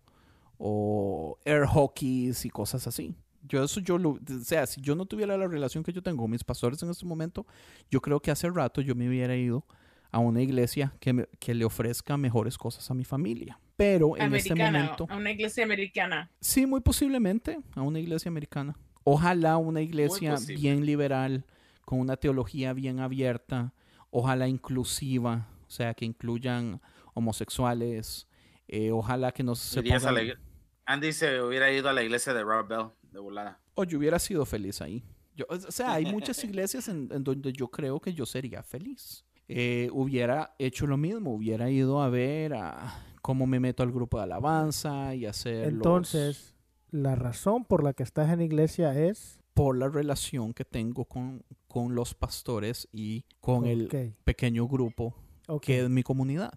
o air hockeys y cosas así. Yo eso yo lo, o sea, si yo no tuviera la relación que yo tengo con mis pastores en este momento, yo creo que hace rato yo me hubiera ido a una iglesia que, me- que le ofrezca mejores cosas a mi familia. Pero en este Americana, momento, a una iglesia americana. sí, muy posiblemente a una iglesia americana. Ojalá una iglesia bien liberal, con una teología bien abierta, ojalá inclusiva, o sea, que incluyan homosexuales, eh, ojalá que no se la pongan- igle- Andy se hubiera ido a la iglesia de Rob Bell de volada. O yo hubiera sido feliz ahí. Yo- o sea, hay muchas iglesias en, en donde yo creo que yo sería feliz. Eh, hubiera hecho lo mismo, hubiera ido a ver a cómo me meto al grupo de alabanza y hacer los- Entonces, la razón por la que estás en la iglesia es. por la relación que tengo con, con los pastores y con el pequeño grupo ok. que es mi comunidad.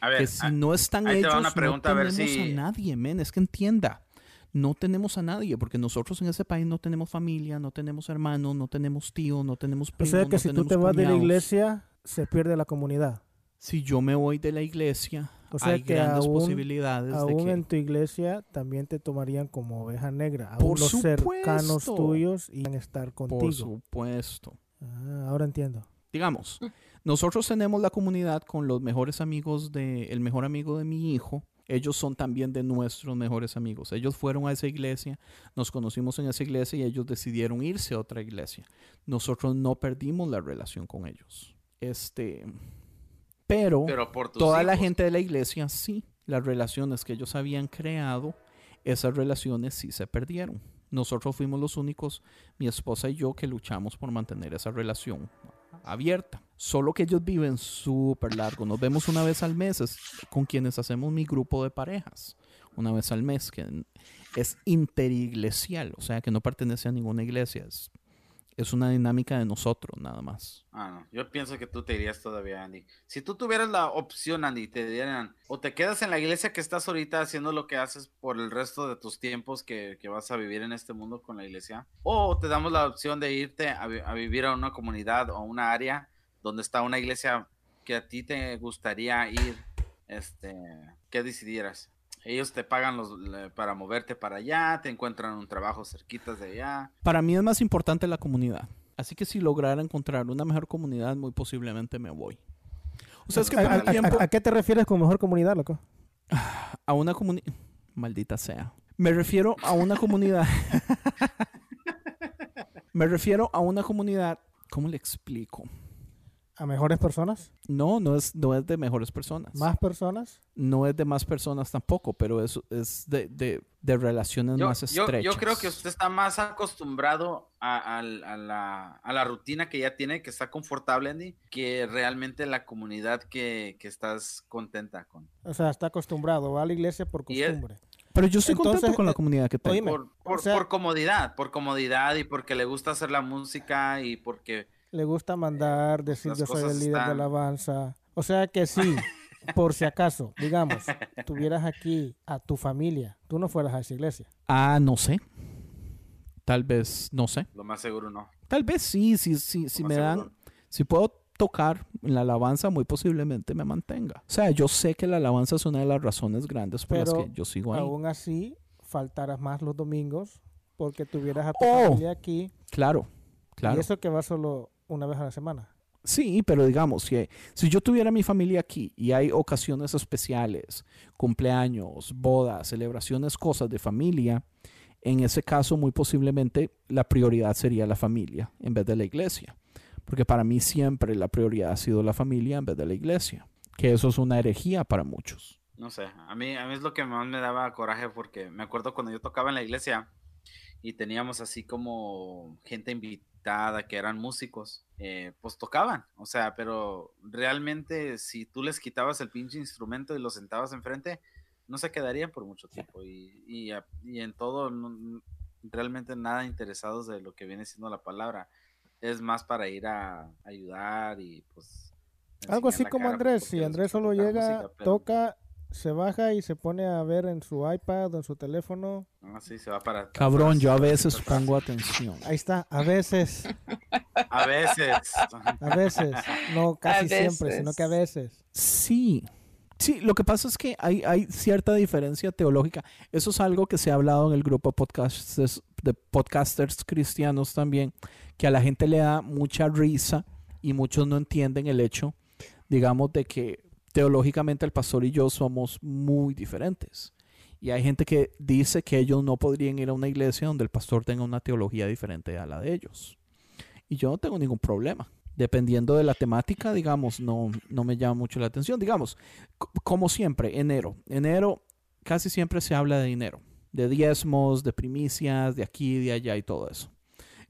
A ver, que si a- no están ellos, una pregunta, a no ver tenemos si- a nadie, men. Es que entienda. No tenemos a nadie, porque nosotros en ese país no tenemos familia, no tenemos hermanos, no tenemos tíos, no tenemos O primos. sea que no si tú te vas de la iglesia, se pierde la comunidad. Si yo me voy de la iglesia, O sea hay que grandes aún- posibilidades de Aún que... en tu iglesia también te tomarían como oveja negra. Aún Por los cercanos supuesto. tuyos iban a estar Por contigo. supuesto. Ah, ahora entiendo. Digamos, nosotros tenemos la comunidad con los mejores amigos de, el mejor amigo de mi hijo. Ellos son también de nuestros mejores amigos. Ellos fueron a esa iglesia, nos conocimos en esa iglesia y ellos decidieron irse a otra iglesia. Nosotros no perdimos la relación con ellos. Este, pero, pero por toda la gente de la iglesia sí, las relaciones que ellos habían creado, esas relaciones sí se perdieron. Nosotros fuimos los únicos, mi esposa y yo, que luchamos por mantener esa relación abierta. Solo que ellos viven súper largo. Nos vemos una vez al mes es con quienes hacemos mi grupo de parejas. Una vez al mes, que es interiglesial, o sea que no pertenece a ninguna iglesia. Es, es una dinámica de nosotros, nada más. Ah, no. Yo pienso que tú te irías todavía, Andy. Si tú tuvieras la opción, Andy, te dieran, o te quedas en la iglesia que estás ahorita haciendo lo que haces por el resto de tus tiempos que, que vas a vivir en este mundo con la iglesia, o te damos la opción de irte a, vi- a vivir a una comunidad o una área donde está una iglesia que a ti te gustaría ir, este, ¿qué decidieras? Ellos te pagan los, para moverte para allá, te encuentran un trabajo cerquitas de allá. Para mí es más importante la comunidad. Así que si lograra encontrar una mejor comunidad, muy posiblemente me voy. O sea, es que ¿A, por a- el tiempo a- a qué te refieres con mejor comunidad, loco? a una comunidad... Maldita sea. Me refiero a una comunidad... me refiero a una comunidad... ¿Cómo le explico? ¿A mejores personas? No, no es, no es de mejores personas. ¿Más personas? No es de más personas tampoco, pero es, es de, de- de relaciones Yo, más yo- estrechas. yo creo que usted está más acostumbrado a, al- a la, a la rutina que ya tiene, que está confortable, Andy, que realmente la comunidad que, que estás contenta con. O sea, está acostumbrado. Va a la iglesia por Y es- costumbre. Pero yo estoy Entonces, contento con la eh, comunidad que tengo. Por, por- o sea- por comodidad, por comodidad y porque le gusta hacer la música y porque... Le gusta mandar, decir las yo soy el líder de están- alabanza. O sea que sí, por si acaso, digamos, tuvieras aquí a tu familia, tú no fueras a esa iglesia. Ah, no sé. Tal vez, no sé. Lo más seguro no. Tal vez sí, sí, sí, si me dan, seguro. si puedo tocar en la alabanza, muy posiblemente me mantenga. O sea, yo sé que la alabanza es una de las razones grandes por las que yo sigo ahí. Aún así, faltaras más los domingos porque tuvieras a tu Oh, familia aquí. Claro, claro. Y eso que va solo una vez a la semana. Sí, pero digamos, si, si yo tuviera mi familia aquí y hay ocasiones especiales, cumpleaños, bodas, celebraciones, cosas de familia, en ese caso muy posiblemente la prioridad sería la familia en vez de la iglesia. Porque para mí siempre la prioridad ha sido la familia en vez de la iglesia. Que eso es una herejía para muchos. No sé, a mí, a mí es lo que más me daba coraje porque me acuerdo cuando yo tocaba en la iglesia y teníamos así como gente invitada que eran músicos, eh, pues tocaban, o sea, pero realmente si tú les quitabas el pinche instrumento y lo sentabas enfrente, no se quedarían por mucho tiempo y, y, y en todo no- realmente nada interesados de lo que viene siendo la palabra. Es más para ir a ayudar y pues... Algo así como cara, Andrés, si Andrés solo llega, música, pero- toca, se baja y se pone a ver en su iPad o en su teléfono. Ah, sí, se va para Cabrón, yo a veces atrás. pongo atención. Ahí está, a veces, A veces. a veces, no casi siempre, sino que a veces. Sí. Sí, lo que pasa es que hay, hay cierta diferencia teológica. Eso es algo que se ha hablado en el grupo podcasters, de podcasters cristianos también, que a la gente le da mucha risa y muchos no entienden el hecho, digamos, de que teológicamente el pastor y yo somos muy diferentes. Y hay gente que dice que ellos no podrían ir a una iglesia donde el pastor tenga una teología diferente a la de ellos. Y yo no tengo ningún problema. Dependiendo de la temática, digamos, no, no me llama mucho la atención. Digamos, como siempre, enero. Enero casi siempre se habla de dinero, de diezmos, de primicias, de aquí, de allá y todo eso.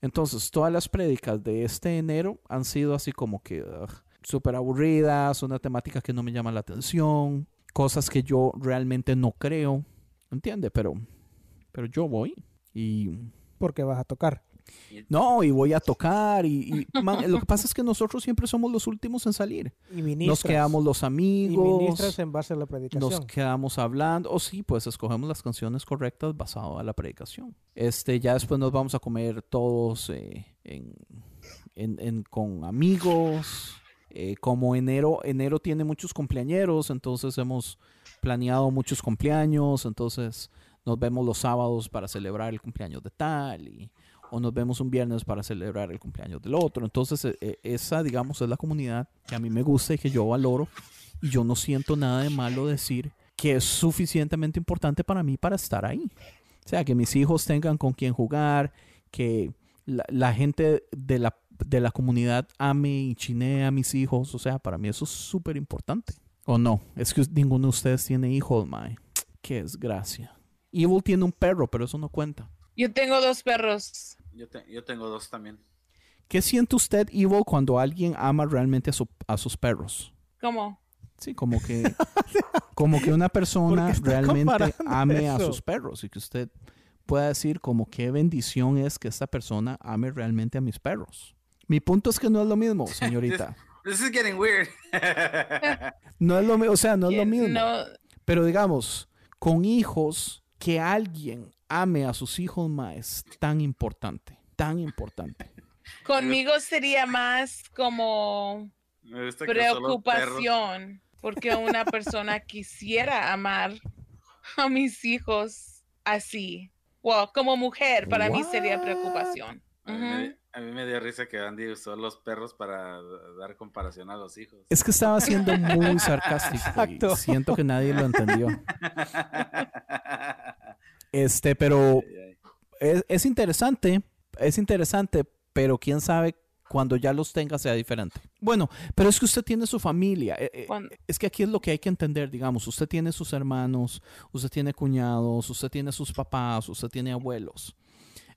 Entonces, todas las prédicas de este enero han sido así como que súper aburridas, una temática que no me llama la atención, cosas que yo realmente no creo, ¿entiende? Pero, pero yo voy y Porque vas a tocar. no, y voy a tocar y, y, man, lo que pasa es que nosotros siempre somos los últimos en salir. Y ministras. Nos quedamos los y amigos, ministras en base a la predicación. nos quedamos hablando, o sí, pues escogemos las canciones correctas basado a la predicación. Este, ya después nos vamos a comer todos eh, en, en- en- con amigos. Eh, como enero, enero tiene muchos cumpleañeros, entonces hemos planeado muchos cumpleaños, entonces nos vemos los sábados para celebrar el cumpleaños de tal y o nos vemos un viernes para celebrar el cumpleaños del otro. Entonces, eh, eh, esa, digamos, es la comunidad que a mí me gusta y que yo valoro. Y yo no siento nada de malo decir que es suficientemente importante para mí para estar ahí. O sea, que mis hijos tengan con quien jugar, que la, la gente de la, de la comunidad ame y chinee a mis hijos. O sea, para mí eso es súper importante. ¿O no? Es que ninguno de ustedes tiene hijos, mae. Qué desgracia. Evil tiene un perro, pero eso no cuenta. Yo tengo dos perros. Yo, te- yo tengo dos también. ¿Qué siente usted, Evil, cuando alguien ama realmente a, su- a sus perros? ¿Cómo? Sí, como que, como que una persona ¿Por qué está realmente ame a sus perros y que usted pueda decir como qué bendición es que esta persona ame realmente a mis perros. Mi punto es que no es lo mismo, señorita. This is getting weird. No es lo mismo, o sea, no es lo ¿Quién- mismo. no- Pero digamos, con hijos, que alguien ame a sus hijos más es tan importante, tan importante. conmigo sería más como preocupación, porque una persona quisiera amar a mis hijos así. Well, como mujer, para mí sería preocupación. A mí me dio risa que Andy usó los perros para dar comparación a los hijos. Es que estaba siendo muy sarcástico Exacto. y siento que nadie lo entendió. Este, pero Ay, ay. es, es interesante, es interesante, pero quién sabe cuando ya los tenga sea diferente. Bueno, pero es que usted tiene su familia. eh, eh, Es que aquí es lo que hay que entender, digamos, usted tiene sus hermanos, usted tiene cuñados, usted tiene sus papás, usted tiene abuelos.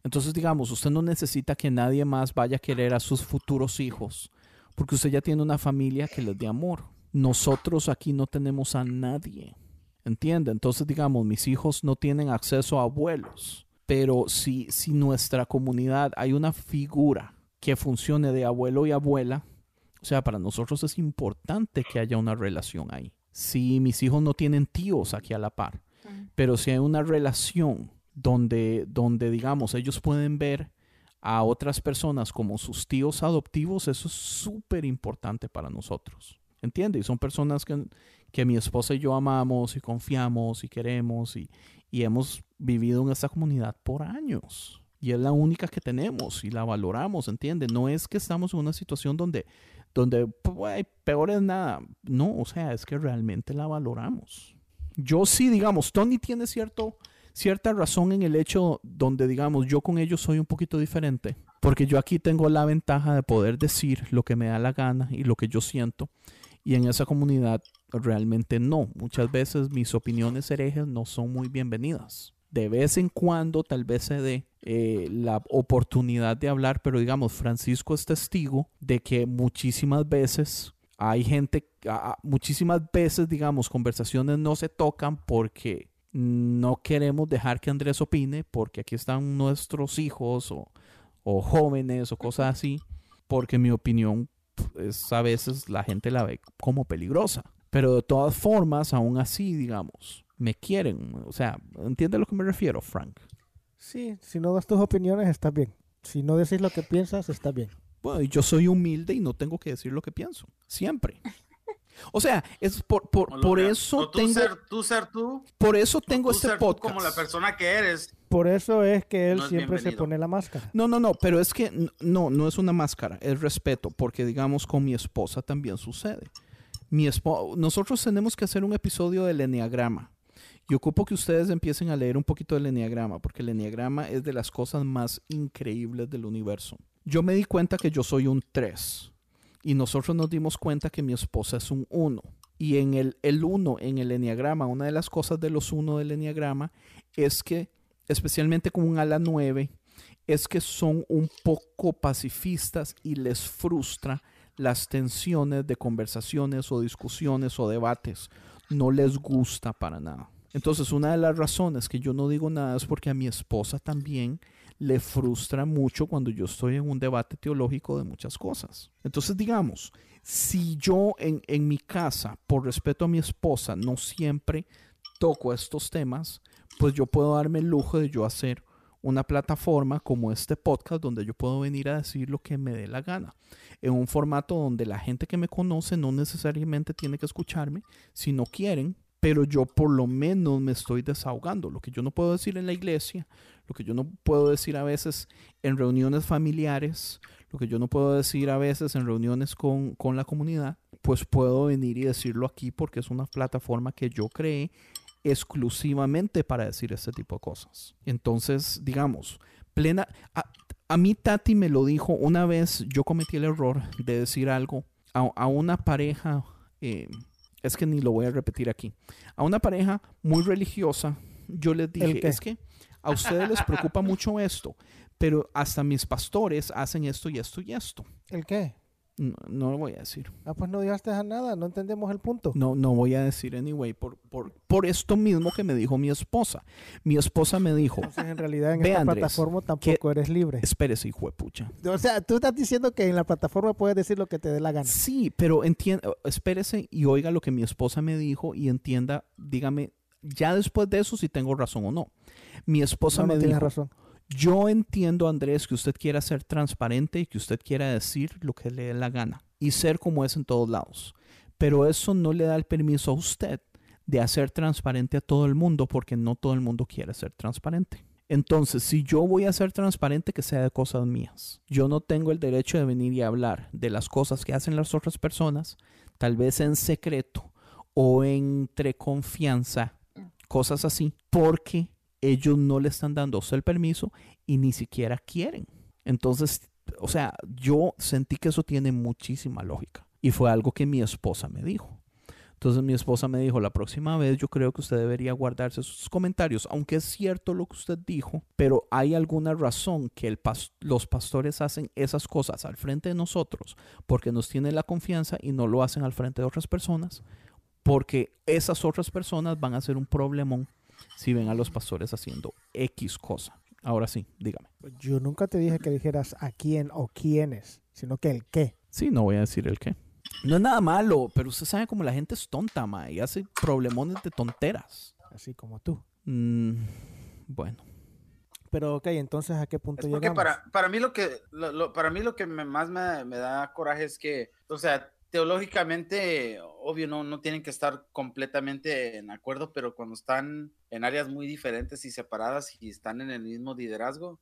Entonces, digamos, usted no necesita que nadie más vaya a querer a sus futuros hijos, porque usted ya tiene una familia que les dé amor. Nosotros aquí no tenemos a nadie. ¿Entiende? Entonces, digamos, mis hijos no tienen acceso a abuelos, pero si, si nuestra comunidad hay una figura que funcione de abuelo y abuela, o sea, para nosotros es importante que haya una relación ahí. Si mis hijos no tienen tíos aquí a la par, pero si hay una relación donde, donde digamos, ellos pueden ver a otras personas como sus tíos adoptivos, eso es súper importante para nosotros. ¿Entiende? Y son personas que, que mi esposa y yo amamos y confiamos y queremos y, y hemos vivido en esta comunidad por años. Y es la única que tenemos y la valoramos, ¿entiende? No es que estamos en una situación donde, donde pues, peor es nada. No, o sea, es que realmente la valoramos. Yo sí, digamos, Tony tiene cierto, cierta razón en el hecho donde, digamos, yo con ellos soy un poquito diferente. Porque yo aquí tengo la ventaja de poder decir lo que me da la gana y lo que yo siento. Y en esa comunidad realmente no. Muchas veces mis opiniones herejes no son muy bienvenidas. De vez en cuando tal vez se dé eh, la oportunidad de hablar, pero digamos, Francisco es testigo de que muchísimas veces hay gente, muchísimas veces, digamos, conversaciones no se tocan porque no queremos dejar que Andrés opine, porque aquí están nuestros hijos o, o jóvenes o cosas así, porque mi opinión es a veces la gente la ve como peligrosa. Pero de todas formas, aún así, digamos, me quieren. O sea, ¿entiendes a lo que me refiero, Frank? Sí, si no das tus opiniones, está bien. Si no decís lo que piensas, está bien. Bueno, yo soy humilde y no tengo que decir lo que pienso. Siempre. O sea, es por, por, eso tengo. Ser, tú ser tú. Por eso tengo este podcast. como la persona que eres. Por eso es que él siempre se pone la máscara. No, no, no, pero es que no, no es una máscara, es respeto, porque digamos con mi esposa también sucede. Mi nosotros tenemos que hacer un episodio del enneagrama. Y ocupo que ustedes empiecen a leer un poquito del enneagrama, porque el enneagrama es de las cosas más increíbles del universo yo me di cuenta que yo soy un 3 y nosotros nos dimos cuenta que mi esposa es un 1. Y en el, el 1 en el enneagrama, una de las cosas de los 1 del enneagrama es que, especialmente con un ala 9, es que son un poco pacifistas y les frustra las tensiones de conversaciones o discusiones o debates. No les gusta para nada. Entonces, una de las razones que yo no digo nada es porque a mi esposa también le frustra mucho cuando yo estoy en un debate teológico de muchas cosas. Entonces, digamos, si yo en, en mi casa, por respeto a mi esposa, no siempre toco estos temas, pues yo puedo darme el lujo de yo hacer una plataforma como este podcast donde yo puedo venir a decir lo que me dé la gana. En un formato donde la gente que me conoce no necesariamente tiene que escucharme. Si no quieren, pero yo por lo menos me estoy desahogando. Lo que yo no puedo decir en la iglesia, lo que yo no puedo decir a veces en reuniones familiares, lo que yo no puedo decir a veces en reuniones con, con la comunidad, pues puedo venir y decirlo aquí porque es una plataforma que yo creé exclusivamente para decir este tipo de cosas. Entonces, digamos, plena... A, mí Tati me lo dijo una vez, yo cometí el error de decir algo a, una pareja... Eh, es que ni lo voy a repetir aquí. A una pareja muy religiosa, yo les dije, es que a ustedes les preocupa mucho esto, pero hasta mis pastores hacen esto y esto y esto. ¿El qué? No, lo voy a decir. Ah, pues no digaste a nada, no entendemos el punto. No, no voy a decir anyway, por, por, por esto mismo que me dijo mi esposa. Mi esposa me dijo. Entonces, en realidad, en esta plataforma tampoco eres libre. Espérese, hijo de pucha. O sea, tú estás diciendo que en la plataforma puedes decir lo que te dé la gana. Sí, pero entienda, espérese y oiga lo que mi esposa me dijo y entienda, dígame, ya después de eso si tengo razón o no. Mi esposa me dijo. razón yo entiendo, Andrés, que usted quiera ser transparente y que usted quiera decir lo que le dé la gana y ser como es en todos lados. Pero eso no le da el permiso a usted de hacer transparente a todo el mundo porque no todo el mundo quiere ser transparente. Entonces, si yo voy a ser transparente, que sea de cosas mías. Yo no tengo el derecho de venir y hablar de las cosas que hacen las otras personas, tal vez en secreto o entre confianza, cosas así, porque ellos no le están dando el permiso y ni siquiera quieren. Entonces, o sea, yo sentí que eso tiene muchísima lógica y fue algo que mi esposa me dijo. Entonces mi esposa me dijo, la próxima vez yo creo que usted debería guardarse sus comentarios, aunque es cierto lo que usted dijo, pero hay alguna razón que el los pastores hacen esas cosas al frente de nosotros porque nos tienen la confianza y no lo hacen al frente de otras personas, porque esas otras personas van a ser un problemón si ven a los pastores haciendo X cosa. Ahora sí, dígame. Yo nunca te dije que dijeras a quién o quiénes, sino que el qué. Sí, no voy a decir el qué. No es nada malo, pero usted sabe como la gente es tonta, ma, y hace problemones de tonteras. Así como tú. Mm, bueno. Pero ok, entonces ¿a qué punto es porque Para, para mí lo que, para mí lo que más me, me, da coraje es que, o sea, teológicamente, obvio, no, no tienen que estar completamente en acuerdo, pero cuando están en áreas muy diferentes y separadas y están en el mismo liderazgo,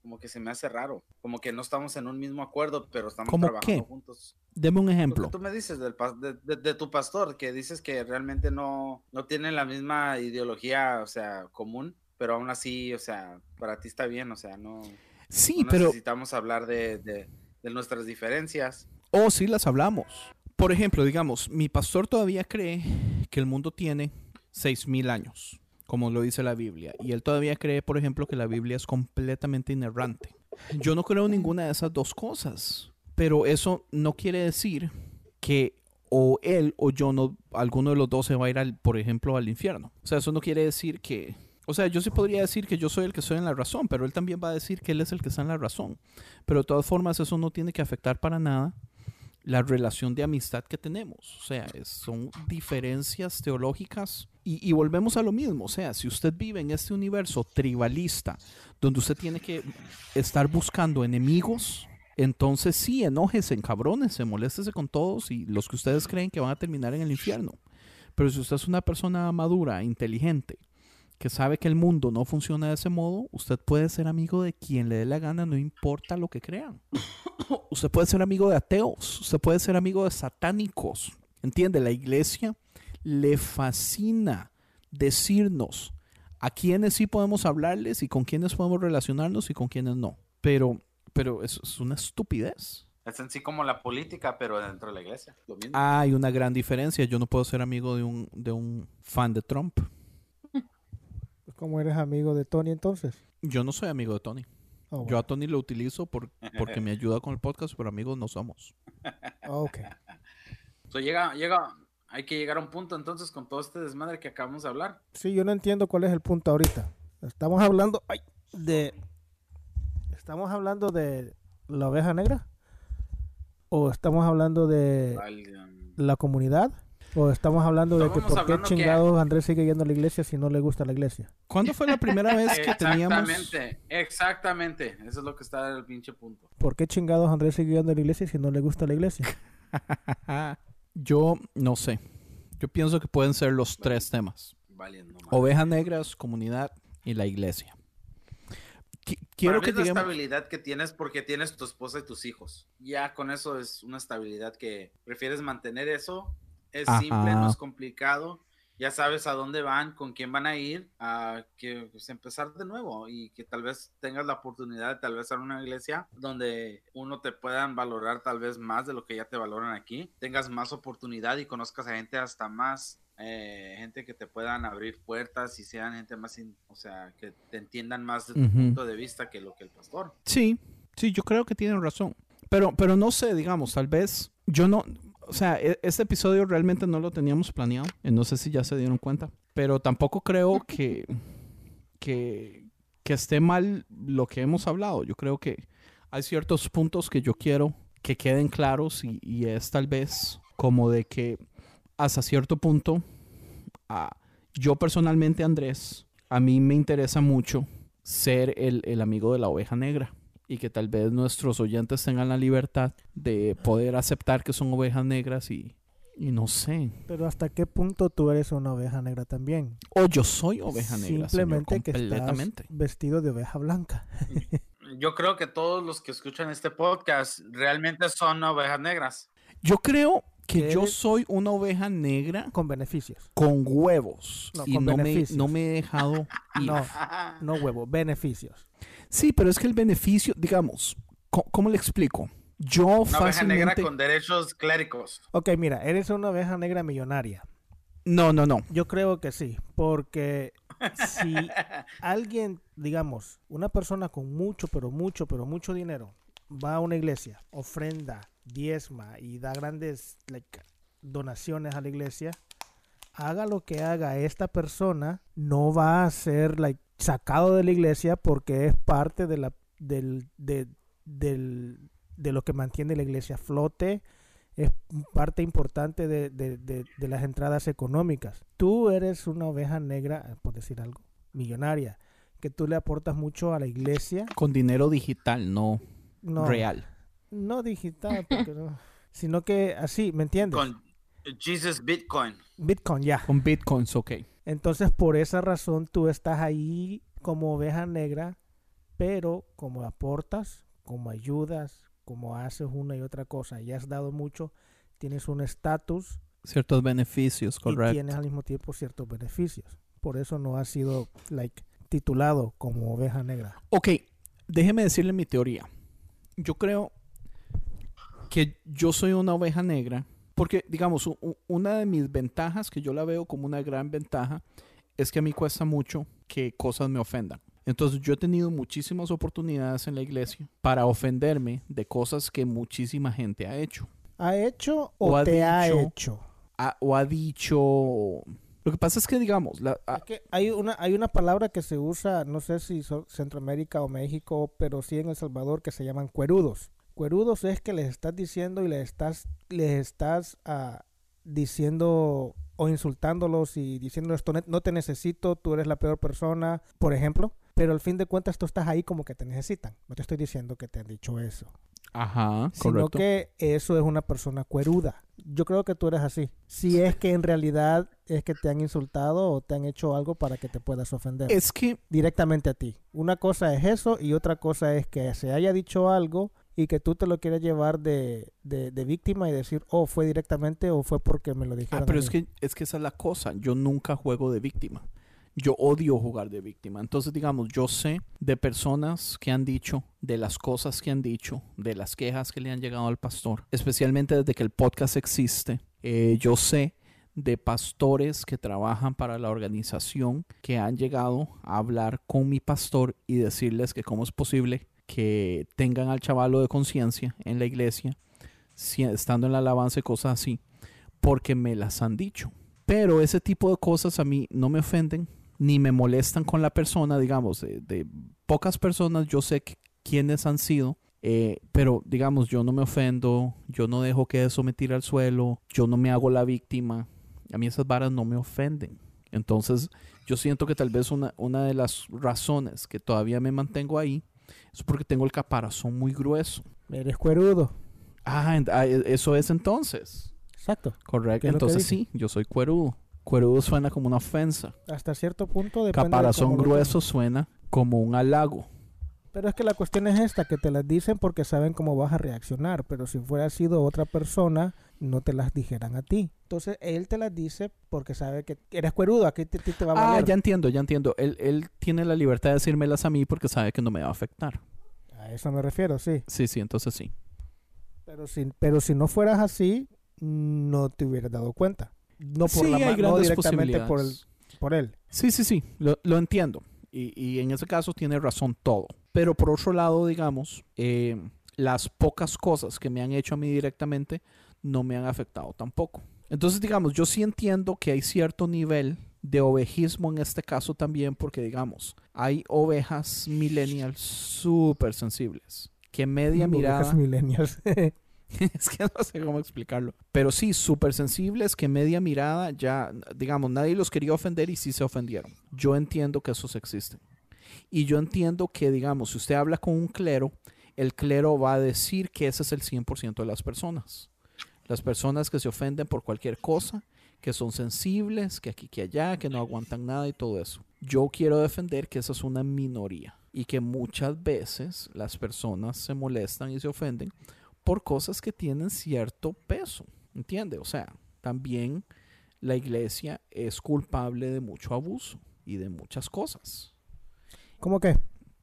como que se me hace raro, como que no estamos en un mismo acuerdo, pero estamos trabajando juntos. Deme un ejemplo. tú me dices del, de, de, tu pastor, que dices que realmente no, no tienen la misma ideología, o sea, común, pero aún así, o sea, para ti está bien, o sea, no, sí, pero... necesitamos hablar de, de nuestras diferencias. Oh, sí las hablamos. por ejemplo, digamos, mi pastor todavía cree que el mundo tiene 6.000 años, como lo dice la Biblia, y él todavía cree, por ejemplo, que la Biblia es completamente inerrante. Yo no creo ninguna de esas dos cosas, pero eso no quiere decir que o él o yo no, alguno de los dos se va a ir, al, por ejemplo, al infierno. O sea, eso no quiere decir que... O sea, yo sí podría decir que yo soy el que estoy en la razón, pero él también va a decir que él es el que está en la razón. Pero de todas formas, eso no tiene que afectar para nada la relación de amistad que tenemos. O sea, es- son diferencias teológicas y, volvemos a lo mismo. O sea, si usted vive en este universo tribalista, donde usted tiene que estar buscando enemigos, entonces sí, enójese, encabrónese, moléstese con todos y los que ustedes creen que van a terminar en el infierno. Pero si usted es una persona madura, inteligente, que sabe que el mundo no funciona de ese modo, usted puede ser amigo de quien le dé la gana, no importa lo que crean. usted puede ser amigo de ateos, usted puede ser amigo de satánicos. ¿Entiende? La iglesia le fascina decirnos a quiénes sí podemos hablarles y con quiénes podemos relacionarnos y con quiénes no. Pero, pero eso es una estupidez. Es en sí como la política, pero dentro de la iglesia. Lo mismo. Hay una gran diferencia. Yo no puedo ser amigo de un, de un fan de Trump. ¿Cómo eres amigo de Tony entonces? Yo no soy amigo de Tony. Oh, Yo a Tony lo utilizo por, porque me ayuda con el podcast, pero amigos no somos. Ok. So, llega, llega, hay que llegar a un punto entonces con todo este desmadre que acabamos de hablar. Sí, yo no entiendo cuál es el punto ahorita. Estamos hablando ay, de... ¿Estamos hablando de la oveja negra? ¿O estamos hablando de la comunidad? ¿O estamos hablando de que por qué que- chingados Andrés sigue yendo a la iglesia si no le gusta la iglesia? ¿Cuándo fue la primera vez que teníamos... Exactamente, exactamente. Eso es lo que está en el pinche punto. ¿Por qué chingados Andrés sigue yendo a la iglesia si no le gusta la iglesia? Yo no sé. Yo pienso que pueden ser los tres temas. Ovejas negras, comunidad y la iglesia. Qui- Quiero Para mí que es la estabilidad que tienes porque tienes tu esposa y tus hijos. Ya con eso es una estabilidad que prefieres mantener eso. Es Ajá. simple, no es complicado. Ya sabes a dónde van, con quién van a ir, a que pues, empezar de nuevo y que tal vez tengas la oportunidad de tal vez en una iglesia donde uno te puedan valorar tal vez más de lo que ya te valoran aquí, tengas más oportunidad y conozcas a gente hasta más eh, gente que te puedan abrir puertas y sean gente más, in- o sea, que te entiendan más de tu punto de vista que lo que el pastor. Sí, sí, yo creo que tienen razón. Pero, pero no sé, digamos, tal vez yo no, o sea, este episodio realmente no lo teníamos planeado. No sé si ya se dieron cuenta. Pero tampoco creo que, que, que esté mal lo que hemos hablado. Yo creo que hay ciertos puntos que yo quiero que queden claros y, y es tal vez como de que hasta cierto punto, yo personalmente, Andrés, a mí me interesa mucho ser el, el amigo de la oveja negra y que tal vez nuestros oyentes tengan la libertad de poder aceptar que son ovejas negras y, y no sé. Pero ¿hasta qué punto tú eres una oveja negra también? O yo soy oveja negra. Simplemente señor, que estás vestido de oveja blanca. Yo creo que todos los que escuchan este podcast realmente son ovejas negras. Yo creo que ¿Qué yo soy una oveja negra Con beneficios. con huevos No, y con no me, no me he dejado ir. No, no huevo, beneficios. Sí, pero es que el beneficio, digamos, ¿cómo, le explico? Yo Una oveja fácilmente... negra con derechos cléricos. Ok, mira, eres una oveja negra millonaria. No, no, no. Yo creo que sí, porque si alguien, digamos, una persona con mucho, pero mucho, pero mucho dinero, va a una iglesia, ofrenda, diezma y da grandes like, donaciones a la iglesia, haga lo que haga esta persona, no va a ser like, sacado de la iglesia porque es parte de, la, del, de, del- de lo que mantiene la iglesia a flote, es parte importante de, de- de- de las entradas económicas. Tú eres una oveja negra, eh, por decir algo, millonaria, que tú le aportas mucho a la iglesia. Con dinero digital, no, No, real. no digital, porque no- sino que así, ¿me entiendes? Con Jesus Bitcoin. Bitcoin, ya. Con bitcoins, ok. Entonces, por esa razón, tú estás ahí como oveja negra, pero como aportas, como ayudas, como haces una y otra cosa, y has dado mucho, tienes un estatus Ciertos beneficios, y correcto. tienes al mismo tiempo ciertos beneficios. Por eso no has sido like titulado como oveja negra. Ok, déjeme decirle mi teoría. Yo creo que yo soy una oveja negra Porque, digamos, una de mis ventajas, que yo la veo como una gran ventaja, es que a mí cuesta mucho que cosas me ofendan. Entonces yo he tenido muchísimas oportunidades en la iglesia para ofenderme de cosas que muchísima gente ha hecho. ¿Ha hecho o, O ha te ha hecho? Ha- o ha dicho... Lo que pasa es que, digamos, la- a- Es que hay una, hay una palabra que se usa, no sé si Centroamérica o México, pero sí en El Salvador, que se llaman cuerudos. Cuerudos es que les estás diciendo y les estás, les estás ah, diciendo o insultándolos y diciendo esto no te necesito, tú eres la peor persona, por ejemplo. Pero al fin de cuentas tú estás ahí como que te necesitan. No te estoy diciendo que te han dicho eso. Ajá, sino correcto. que eso es una persona cueruda. Yo creo que tú eres así. Si es que en realidad es que te han insultado o te han hecho algo para que te puedas ofender Es que directamente a ti. Una cosa es eso y otra cosa es que se haya dicho algo y que tú te lo quieras llevar de, de- de víctima y decir, oh, fue directamente o fue porque me lo dijeron. Ah, pero es mí". que, es que esa es la cosa. Yo nunca juego de víctima. Yo odio jugar de víctima. Entonces, digamos, yo sé de personas que han dicho, de las cosas que han dicho, de las quejas que le han llegado al pastor, especialmente desde que el podcast existe. Eh, yo sé de pastores que trabajan para la organización que han llegado a hablar con mi pastor y decirles que cómo es posible que tengan al chavalo de conciencia en la iglesia, si- estando en la alabanza y cosas así porque me las han dicho. Pero ese tipo de cosas a mí no me ofenden ni me molestan con la persona, digamos, de, pocas personas yo sé quiénes han sido, eh, pero digamos, yo no me ofendo, yo no dejo que eso me al suelo, yo no me hago la víctima, a mí esas varas no me ofenden. Entonces, yo siento que tal vez una, una de las razones que todavía me mantengo ahí es porque tengo el caparazón muy grueso. Eres cuerudo. Ah, ah, e- eso es entonces. Exacto. Correcto. ¿Qué es lo que Entonces sí, yo soy cuerudo. Cuerudo suena como una ofensa. Hasta cierto punto depende Caparazón grueso suena como un halago. Pero es que la cuestión es esta, que te las dicen porque saben cómo vas a reaccionar, pero si fuera sido otra persona, no te las dijeran a ti. Entonces, él te las dice porque sabe que eres cuerudo, aquí te, te- te va a Ah, valer. ya entiendo, ya entiendo. Él, él tiene la libertad de decírmelas a mí porque sabe que no me va a afectar. A eso me refiero, sí. Sí, sí, entonces sí. Pero si, pero si no fueras así, no te hubieras dado cuenta. No por sí, la hay no directamente por, el, por él. Sí, sí, sí, lo, lo entiendo. Y, y en ese caso tiene razón todo. Pero por otro lado, digamos, eh, las pocas cosas que me han hecho a mí directamente no me han afectado tampoco. Entonces, digamos, yo sí entiendo que hay cierto nivel de ovejismo en este caso también, porque, digamos, hay ovejas millennials súper sensibles, que media mirada... Ovejas millennials. es que no sé cómo explicarlo. Pero sí, súper sensibles que media mirada ya, digamos, nadie los quería ofender y sí se ofendieron. Yo entiendo que esos existen. Y yo entiendo que, digamos, si usted habla con un clero, el clero va a decir que ese es el 100% de las personas. Las personas que se ofenden por cualquier cosa, que son sensibles, que aquí, que allá, que no aguantan nada y todo eso. Yo quiero defender que esa es una minoría y que muchas veces las personas se molestan y se ofenden por cosas que tienen cierto peso, ¿entiende? O sea, también la iglesia es culpable de mucho abuso y de muchas cosas. ¿Cómo que?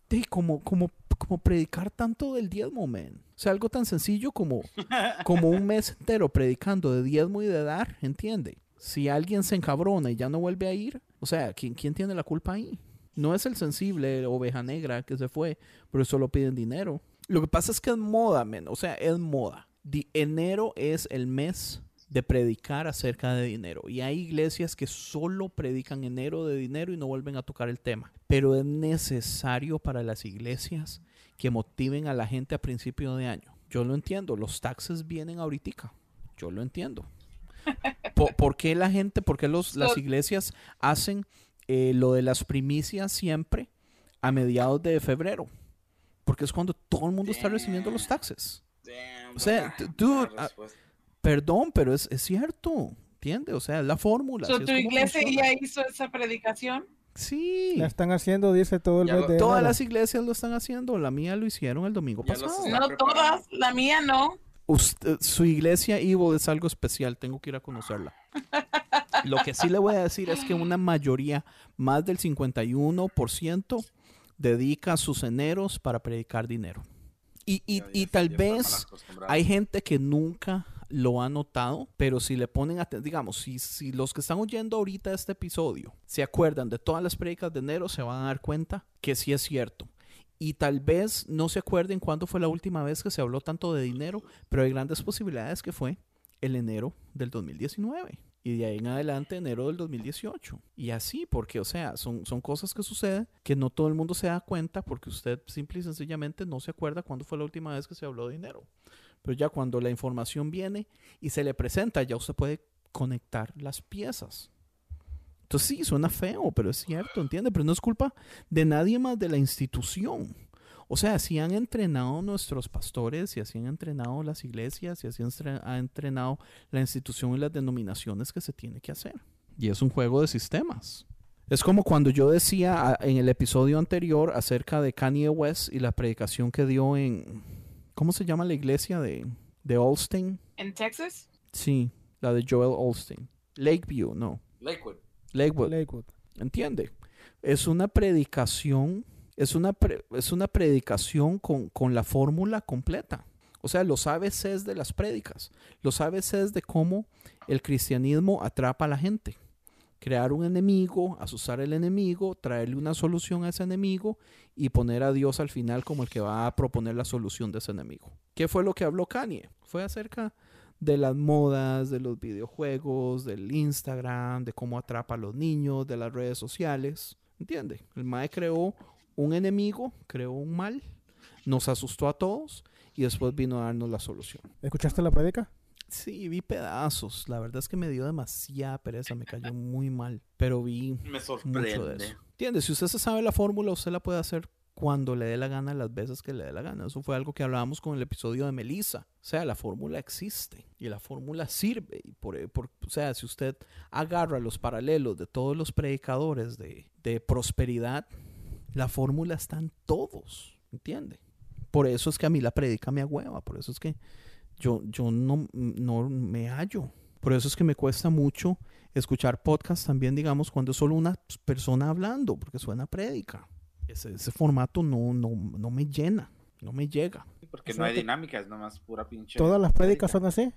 Sí, como, como, como predicar tanto del diezmo, man. O sea, algo tan sencillo como, como un mes entero predicando de diezmo y de dar, ¿entiende? Si alguien se encabrona y ya no vuelve a ir, o sea, ¿quién, quién tiene la culpa ahí? No es el sensible oveja negra que se fue, pero solo piden dinero. Lo que pasa es que es moda, men. O sea, es moda. Di- enero es el mes de predicar acerca de dinero. Y hay iglesias que solo predican enero de dinero y no vuelven a tocar el tema. Pero es necesario para las iglesias que motiven a la gente a principio de año. Yo lo entiendo. Los taxes vienen ahorita. Yo lo entiendo. ¿Por, por qué la gente, por qué los, las iglesias hacen eh, lo de las primicias siempre a mediados de febrero? Porque es cuando todo el mundo está recibiendo los taxes. O sea, dude, Perdón, pero es, es cierto. ¿Entiendes? O sea, es la fórmula. ¿Tu iglesia funciona. ya hizo esa predicación? Sí. La están haciendo, dice todo el lo- de Todas las iglesias lo están haciendo. La mía lo hicieron el domingo Ya pasado. No preparando. todas, la mía no. Usted- su iglesia Evil es algo especial. Tengo que ir a conocerla. Lo que sí le voy a decir es que una mayoría, más del 51%, dedica sus eneros para predicar dinero. Y, y- y tal vez hay gente que nunca lo ha notado, pero si le ponen digamos, si, si los que están oyendo ahorita este episodio se acuerdan de todas las prédicas de enero, se van a dar cuenta que sí es cierto. Y tal vez no se acuerden cuándo fue la última vez que se habló tanto de dinero, pero hay grandes posibilidades que fue el enero del 2019 y de ahí en adelante enero del 2018. Y así, porque, o sea, son, son cosas que suceden que no todo el mundo se da cuenta porque usted simple y sencillamente no se acuerda cuándo fue la última vez que se habló de dinero. Pero ya cuando la información viene y se le presenta, ya usted puede conectar las piezas. Entonces sí, suena feo, pero es cierto, ¿entiende? Pero no es culpa de nadie más de la institución. O sea, si han entrenado nuestros pastores, si así han entrenado las iglesias, si así ha entrenado la institución y las denominaciones que se tiene que hacer. Y es un juego de sistemas. Es como cuando yo decía ah, en el episodio anterior acerca de Kanye West y la predicación que dio en... ¿Cómo se llama la iglesia de, de Olstein? ¿En Texas? Sí, la de Joel Olstein. Lakeview, no. Lakewood. Lakewood. Lakewood. ¿Entiende? Es una predicación es una, es una predicación con, con la fórmula completa. O sea, los ABCs de las prédicas, los ABCs de cómo el cristianismo atrapa a la gente. Crear un enemigo, asusar al enemigo, traerle una solución a ese enemigo y poner a Dios al final como el que va a proponer la solución de ese enemigo. ¿Qué fue lo que habló Kanye? Fue acerca de las modas, de los videojuegos, del Instagram, de cómo atrapa a los niños, de las redes sociales. ¿Entiende? El MAE creó un enemigo, creó un mal, nos asustó a todos y después vino a darnos la solución. ¿Escuchaste la prédica? Sí, vi pedazos. La verdad es que me dio demasiada pereza, me cayó muy mal. Pero vi me sorprende. mucho de eso. ¿Entiendes? Si usted se sabe la fórmula, usted la puede hacer cuando le dé la gana, las veces que le dé la gana. Eso fue algo que hablábamos con el episodio de Melissa. O sea, la fórmula existe y la fórmula sirve. Y por, o sea, si usted agarra los paralelos de todos los predicadores de, de prosperidad, la fórmula está en todos, ¿entiende? Por eso es que a mí la predica me agüeva, por eso es que yo, yo no, no me hallo. Por eso es que me cuesta mucho escuchar podcast también, digamos, cuando es solo una persona hablando, porque suena prédica. Ese, ese formato no, no, no me llena, no me llega. Porque no hay dinámica, es nomás pura pinche. ¿Todas las prédicas son así?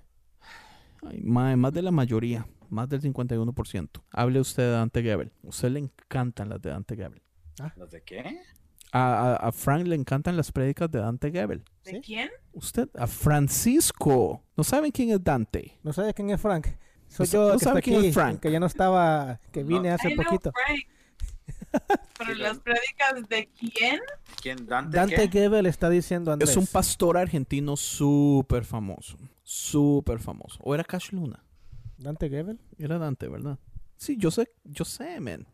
más, de la mayoría, más del 51%. Hable usted de Dante Gebel. A usted le encantan las de Dante Gebel. Ah. ¿Los de qué? A, Frank le encantan las prédicas de Dante Gebel. ¿De quién? Usted, a Francisco. ¿No saben quién es Dante? ¿No sabe quién es Frank? Soy yo que está quién es Frank? que ya no estaba, que vine hace poquito. Pero las prédicas de quién? ¿Quién? Dante, Dante Gebel está diciendo Andrés. Es un pastor argentino súper famoso. Súper famoso. ¿O era Cash Luna? ¿Dante Gebel? Era Dante, ¿verdad? Sí, yo sé, yo sé, man.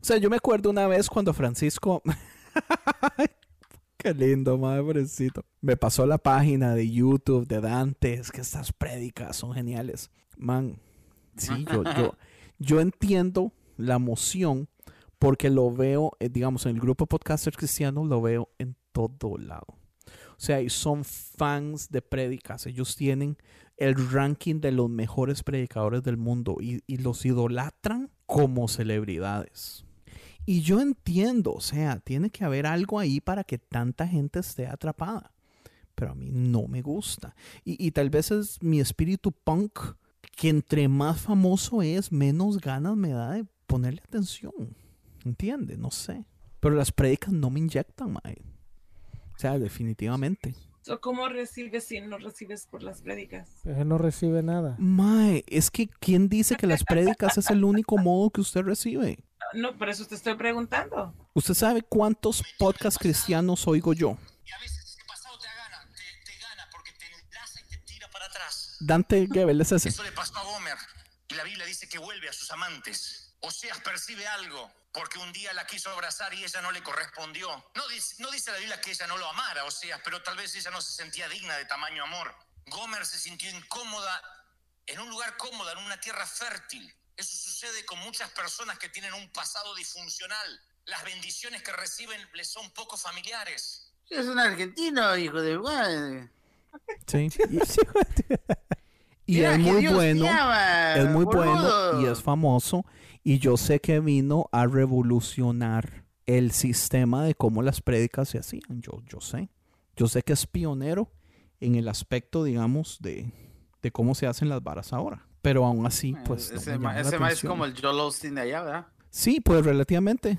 O sea, yo me acuerdo una vez cuando Francisco. Qué lindo, madrecito. Me pasó la página de YouTube de Dante. Es que estas prédicas son geniales. Man, sí, yo, yo, yo entiendo la emoción porque lo veo, eh, digamos, en el grupo de podcasters cristianos, lo veo en todo lado. O sea, y son fans de prédicas. Ellos tienen el ranking de los mejores predicadores del mundo y, y los idolatran como celebridades. Y yo entiendo, o sea, tiene que haber algo ahí para que tanta gente esté atrapada. Pero a mí no me gusta. Y, tal vez es mi espíritu punk, que entre más famoso es, menos ganas me da de ponerle atención. ¿Entiende? No sé. Pero las predicas no me inyectan, mae. O sea, definitivamente. ¿Cómo recibes si no recibes por las prédicas? Él no recibe nada. Mae, es que ¿quién dice que las prédicas es el único modo que usted recibe? No, por eso te estoy preguntando. ¿Usted sabe cuántos podcasts cristianos oigo yo? Y a veces el pasado te gana, te, te gana porque te enlaza y te tira para atrás. Dante Gebel es ese. Eso le pasó a Gomer. Y la Biblia dice que vuelve a sus amantes. Oseas percibe algo porque un día la quiso abrazar y ella no le correspondió. No dice, no dice la Biblia que ella no lo amara, o sea, pero tal vez ella no se sentía digna de tamaño amor. Gomer se sintió incómoda en un lugar cómodo, en una tierra fértil. Eso sucede con muchas personas que tienen un pasado disfuncional. Las bendiciones que reciben les son poco familiares. Es un argentino, hijo de... Sí. Y, es muy bueno. es muy bueno y es famoso y yo sé que vino a revolucionar el sistema de cómo las prédicas se hacían. Yo, yo sé. Yo sé que es pionero en el aspecto, digamos, de, de cómo se hacen las varas ahora. Pero aún así, pues... Eh, no ese me ma- ese ma es como el Joel Osteen de allá, ¿verdad? Sí, pues relativamente.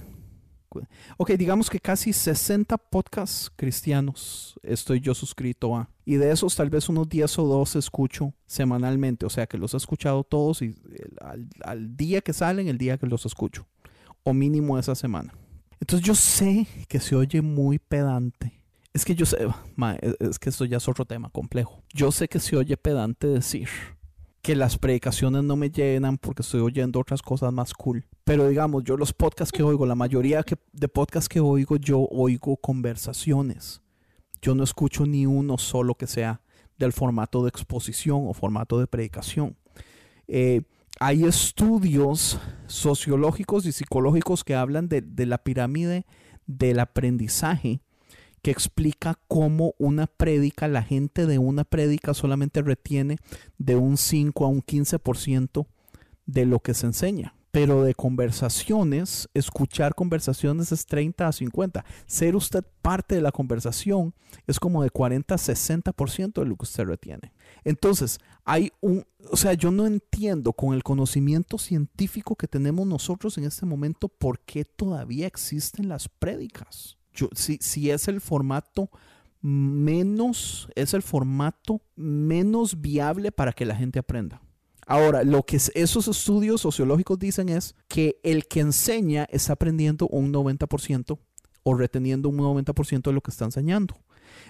Ok, digamos que casi 60 podcasts cristianos estoy yo suscrito a. Y de esos tal vez unos 10 o 12 escucho semanalmente. O sea que los he escuchado todos y al, al día que salen, el día que los escucho. O mínimo esa semana. Entonces yo sé que se oye muy pedante. Es que yo sé, ma, es- es que esto ya es otro tema complejo. Yo sé que se oye pedante decir que las predicaciones no me llenan porque estoy oyendo otras cosas más cool. Pero digamos, yo los podcasts que oigo, la mayoría de podcasts que oigo, yo oigo conversaciones. Yo no escucho ni uno solo que sea del formato de exposición o formato de predicación. Eh, hay estudios sociológicos y psicológicos que hablan de la pirámide del aprendizaje que explica cómo una prédica, la gente de una prédica solamente retiene de un 5 a un 15% de lo que se enseña. Pero de conversaciones, escuchar conversaciones es 30 a 50. Ser usted parte de la conversación es como de 40 a 60% de lo que usted retiene. Entonces, hay un, o sea, yo no entiendo con el conocimiento científico que tenemos nosotros en este momento por qué todavía existen las prédicas. Si, si es el formato menos, es el formato menos viable para que la gente aprenda. Ahora, lo que es- esos estudios sociológicos dicen es que el que enseña está aprendiendo un 90% o reteniendo un 90% de lo que está enseñando.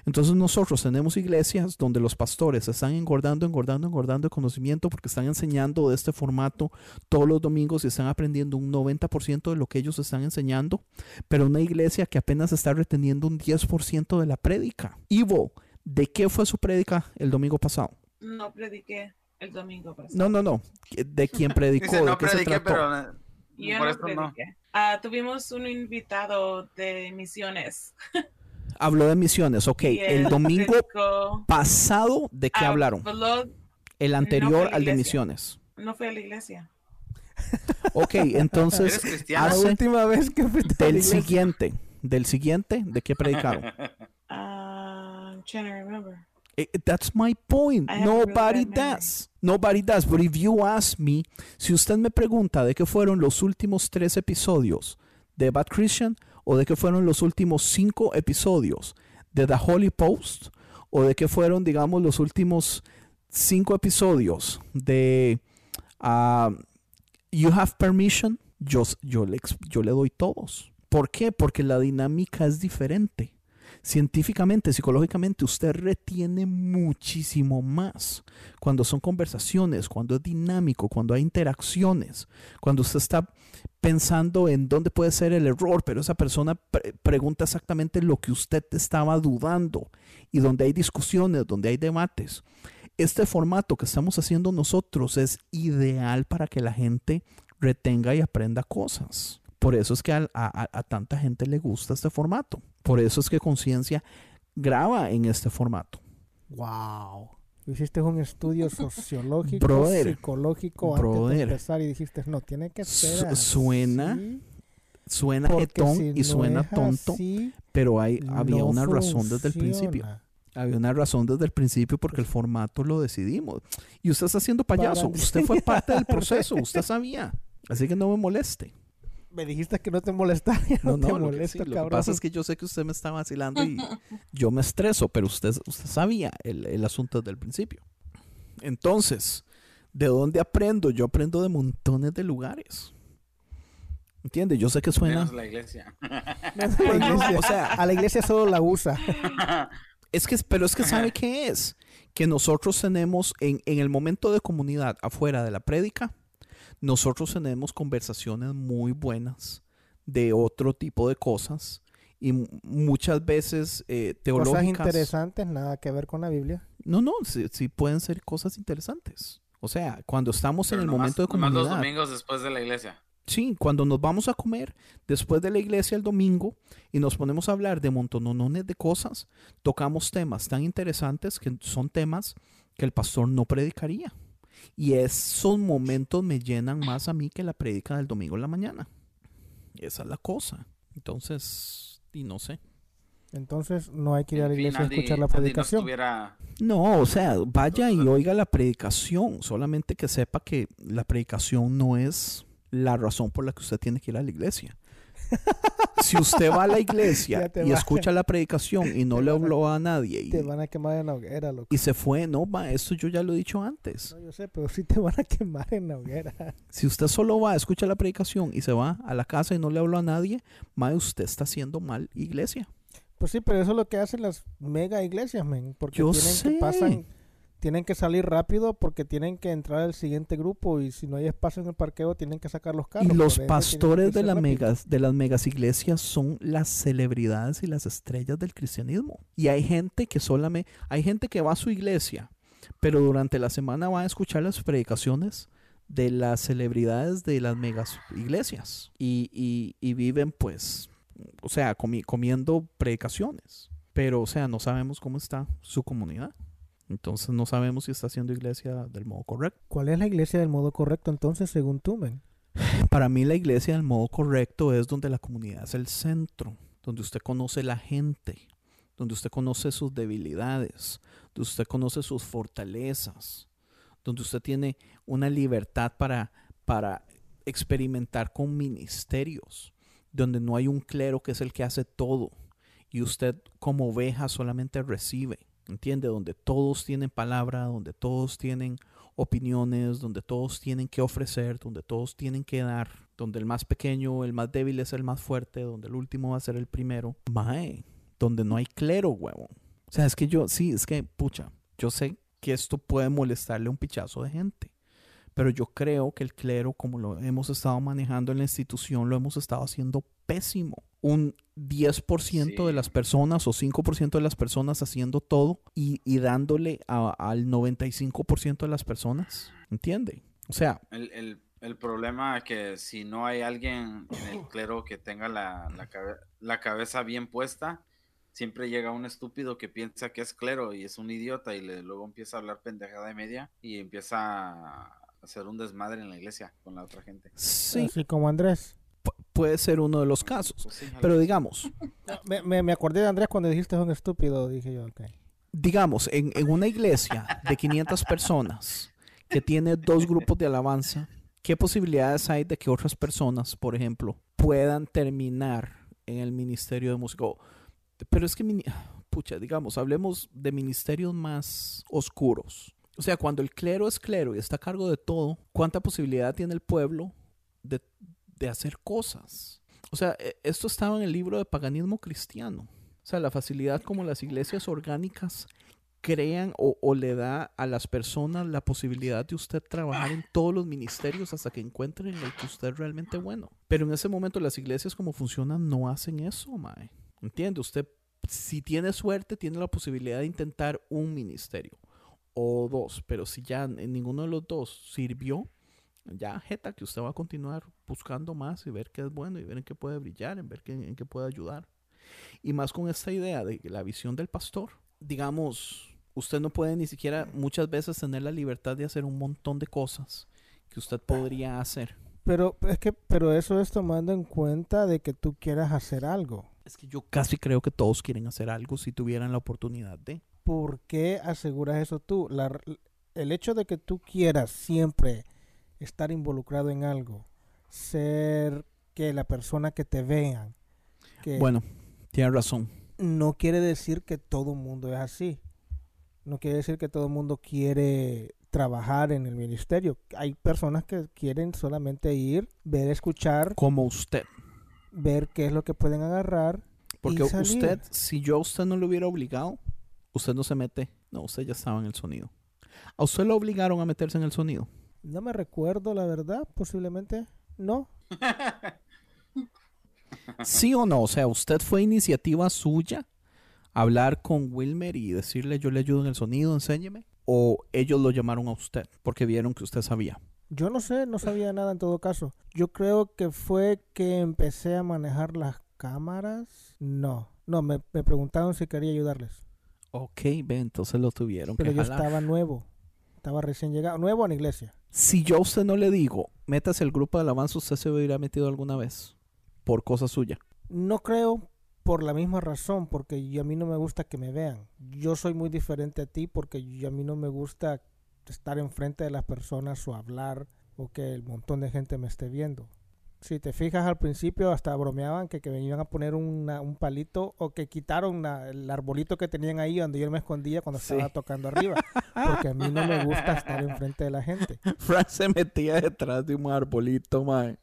Entonces nosotros tenemos iglesias donde los pastores están engordando, engordando, engordando el conocimiento porque están enseñando de este formato todos los domingos y están aprendiendo un 90% de lo que ellos están enseñando, pero una iglesia que apenas está reteniendo un 10% de la prédica. Ivo, ¿de qué fue su prédica el domingo pasado? No prediqué el domingo pasado. No, no, no. ¿De quién predicó? Dice, ¿De no qué se prediqué, trató? pero eh, Yo por no eso no. prediqué. Ah, tuvimos un invitado de misiones. Habló de misiones, ok. El domingo pasado, ¿de qué hablaron? El anterior al de misiones. no fue a la iglesia. Ok, ¿Eres entonces? La última vez que a la del iglesia. siguiente, del siguiente, ¿de qué predicaron? Ah, I'm trying to remember. Eh, That's my point. Nobody does. Nobody does. But if you ask me, si usted me pregunta de qué fueron los últimos tres episodios de Bad Christian o de qué fueron los últimos cinco episodios de The Holy Post o de qué fueron, digamos, los últimos cinco episodios de ah, You Have Permission, yo, yo, le, yo le doy todos. ¿Por qué? Porque la dinámica es diferente científicamente, psicológicamente, usted retiene muchísimo más cuando son conversaciones, cuando es dinámico, cuando hay interacciones, cuando usted está pensando en dónde puede ser el error, pero esa persona pre- pregunta exactamente lo que usted estaba dudando y donde hay discusiones, donde hay debates. Este formato que estamos haciendo nosotros es ideal para que la gente retenga y aprenda cosas. Por eso es que a, a- a tanta gente le gusta este formato. Por eso es que Conciencia graba en este formato. Wow. Hiciste un estudio sociológico, Brother, psicológico antes brother. de empezar y dijiste, no, tiene que ser así, suena Suena jetón si y no suena tonto, así, pero hay, había no una razón desde el principio. Había una razón desde el principio porque el formato lo decidimos. Y usted está haciendo payaso. Para Usted fue parte del proceso. Usted sabía. Así que no me moleste. Me dijiste que no te molestaría, no, No, te no, lo que, molesta, sí, lo que pasa es que yo sé que usted me está vacilando y yo me estreso, pero usted, usted sabía el, el asunto desde el principio. Entonces, ¿de dónde aprendo? Yo aprendo de montones de lugares. ¿Entiende? Yo sé que suena... Menos la iglesia. No es la iglesia. O sea, a la iglesia solo la usa. Es que, pero es que ¿sabe qué es? Que nosotros tenemos, en, en el momento de comunidad afuera de la prédica, nosotros tenemos conversaciones muy buenas de otro tipo de cosas y mu- muchas veces eh, Cosas teológicas. interesantes, nada que ver con la Biblia. No, no, sí, sí pueden ser cosas interesantes. O sea, cuando estamos en Pero el nomás- momento de nomás los comunidad. domingos después de la iglesia. Sí, cuando nos vamos a comer después de la iglesia el domingo y nos ponemos a hablar de montonones de cosas, tocamos temas tan interesantes que son temas que el pastor no predicaría. Y esos momentos me llenan más a mí que la predica del domingo en la mañana. Esa es la cosa. Entonces, y no sé. Entonces no hay que ir a la fin, iglesia a Andy- escuchar la no predicación. estuviera- No, o sea, vaya y oiga la predicación, solamente que sepa que la predicación no es la razón por la que usted tiene que ir a la iglesia. Si usted va a la iglesia y escucha la predicación y no le a- habló a nadie y, Te van a quemar en la hoguera, loco. y se fue, no, ma, esto yo ya lo he dicho antes. No, yo sé, pero sí te van a quemar en la hoguera. Si usted solo va, escucha la predicación y se va a la casa y no le habló a nadie, ma, usted está haciendo mal iglesia. Pues sí, pero eso es lo que hacen las mega iglesias, men. Porque Yo tienen sé. que pasan, tienen que salir rápido porque tienen que entrar al siguiente grupo y si no hay espacio en el parqueo tienen que sacar los carros. Y los ende, pastores de, rápido. megas, de las megas iglesias son las celebridades y las estrellas del cristianismo. Y hay gente que solamente, hay gente que va a su iglesia, pero durante la semana va a escuchar las predicaciones de las celebridades de las megas iglesias. Y, y- y viven pues, o sea, comi- comiendo predicaciones. Pero, o sea, no sabemos cómo está su comunidad. Entonces no sabemos si está haciendo iglesia del modo correcto. ¿Cuál es la iglesia del modo correcto entonces según tú, men? Para mí la iglesia del modo correcto es donde la comunidad es el centro, donde usted conoce la gente, donde usted conoce sus debilidades, donde usted conoce sus fortalezas, donde usted tiene una libertad para, para experimentar con ministerios, donde no hay un clero que es el que hace todo y usted como oveja solamente recibe, ¿entiende? Donde todos tienen palabra, donde todos tienen opiniones, donde todos tienen que ofrecer, donde todos tienen que dar, donde el más pequeño, el más débil es el más fuerte, donde el último va a ser el primero. Mae, donde no hay clero, huevón. O sea, es que yo, sí, es que, pucha, yo sé que esto puede molestarle a un pichazo de gente. Pero yo creo que el clero, como lo hemos estado manejando en la institución, lo hemos estado haciendo pésimo. Un 10% de Sí. las personas o 5% de las personas haciendo todo y, y dándole a- al 95% de las personas. ¿Entiende? O sea, El, el, el problema es que si no hay alguien en el clero que tenga la, la, cabe- la cabeza bien puesta, siempre llega un estúpido que piensa que es clero y es un idiota y le, luego empieza a hablar pendejada de media y empieza a hacer un desmadre en la iglesia con la otra gente. sí, Así como Andrés. pu- puede ser uno de los casos. Pues sí, Pero digamos, Me, me, me acordé de Andrés cuando dijiste es un estúpido, dije yo, ok. digamos, en, en una iglesia de 500 personas que tiene dos grupos de alabanza, ¿qué posibilidades hay de que otras personas, por ejemplo, puedan terminar en el ministerio de música? Pero es que, mini- pucha, digamos, hablemos de ministerios más oscuros. O sea, cuando el clero es clero y está a cargo de todo, ¿cuánta posibilidad tiene el pueblo de, de hacer cosas? O sea, e- esto estaba en el libro de paganismo cristiano. O sea, la facilidad como las iglesias orgánicas crean o, le da a las personas la posibilidad de usted trabajar en todos los ministerios hasta que encuentren el que usted realmente bueno. Pero en ese momento las iglesias como funcionan no hacen eso, mae. ¿Entiende? Usted, si tiene suerte, tiene la posibilidad de intentar un ministerio o dos, pero si ya en ninguno de los dos sirvió, ya jeta que usted va a continuar buscando más y ver qué es bueno y ver en qué puede brillar, en ver qué, en qué puede ayudar. Y más con esta idea de la visión del pastor. Digamos, usted no puede ni siquiera muchas veces tener la libertad de hacer un montón de cosas que usted podría hacer. Pero es que, pero eso es tomando en cuenta de que tú quieras hacer algo. Es que yo casi creo que todos quieren hacer algo si tuvieran la oportunidad de. ¿Por qué aseguras eso tú? La- el hecho de que tú quieras siempre estar involucrado en algo, ser que la persona que te vean, que Bueno, tiene razón. no quiere decir que todo el mundo es así. No quiere decir que todo el mundo quiere trabajar en el ministerio. Hay personas que quieren solamente ir, ver, escuchar, Como usted. ver qué es lo que pueden agarrar. Porque y salir. usted, si yo a usted no lo hubiera obligado, usted no se mete. No, usted ya estaba en el sonido. ¿A usted lo obligaron a meterse en el sonido? No me recuerdo, la verdad, posiblemente no. ¿Sí o no? O sea, ¿usted fue iniciativa suya hablar con Wilmer y decirle yo le ayudo en el sonido, enséñeme? ¿O ellos lo llamaron a usted porque vieron que usted sabía? Yo no sé, no sabía nada en todo caso. Yo creo que fue que empecé a manejar las cámaras. No, no, me, me preguntaron si quería ayudarles. Ok, ve, entonces lo tuvieron Pero que yo jalar. estaba nuevo. Estaba recién llegado. Nuevo en la iglesia. Si yo a usted no le digo, métase al grupo de alabanza, usted se hubiera metido alguna vez por cosa suya. No creo por la misma razón, porque a mí no me gusta que me vean. Yo soy muy diferente a ti porque a mí no me gusta estar enfrente de las personas o hablar o que el montón de gente me esté viendo. Si te fijas al principio hasta bromeaban que, que me iban a poner una- un palito o que quitaron la- el arbolito que tenían ahí donde yo me escondía cuando Sí. estaba tocando arriba. Porque a mí no me gusta estar enfrente de la gente. Frank se metía detrás de un arbolito, mae.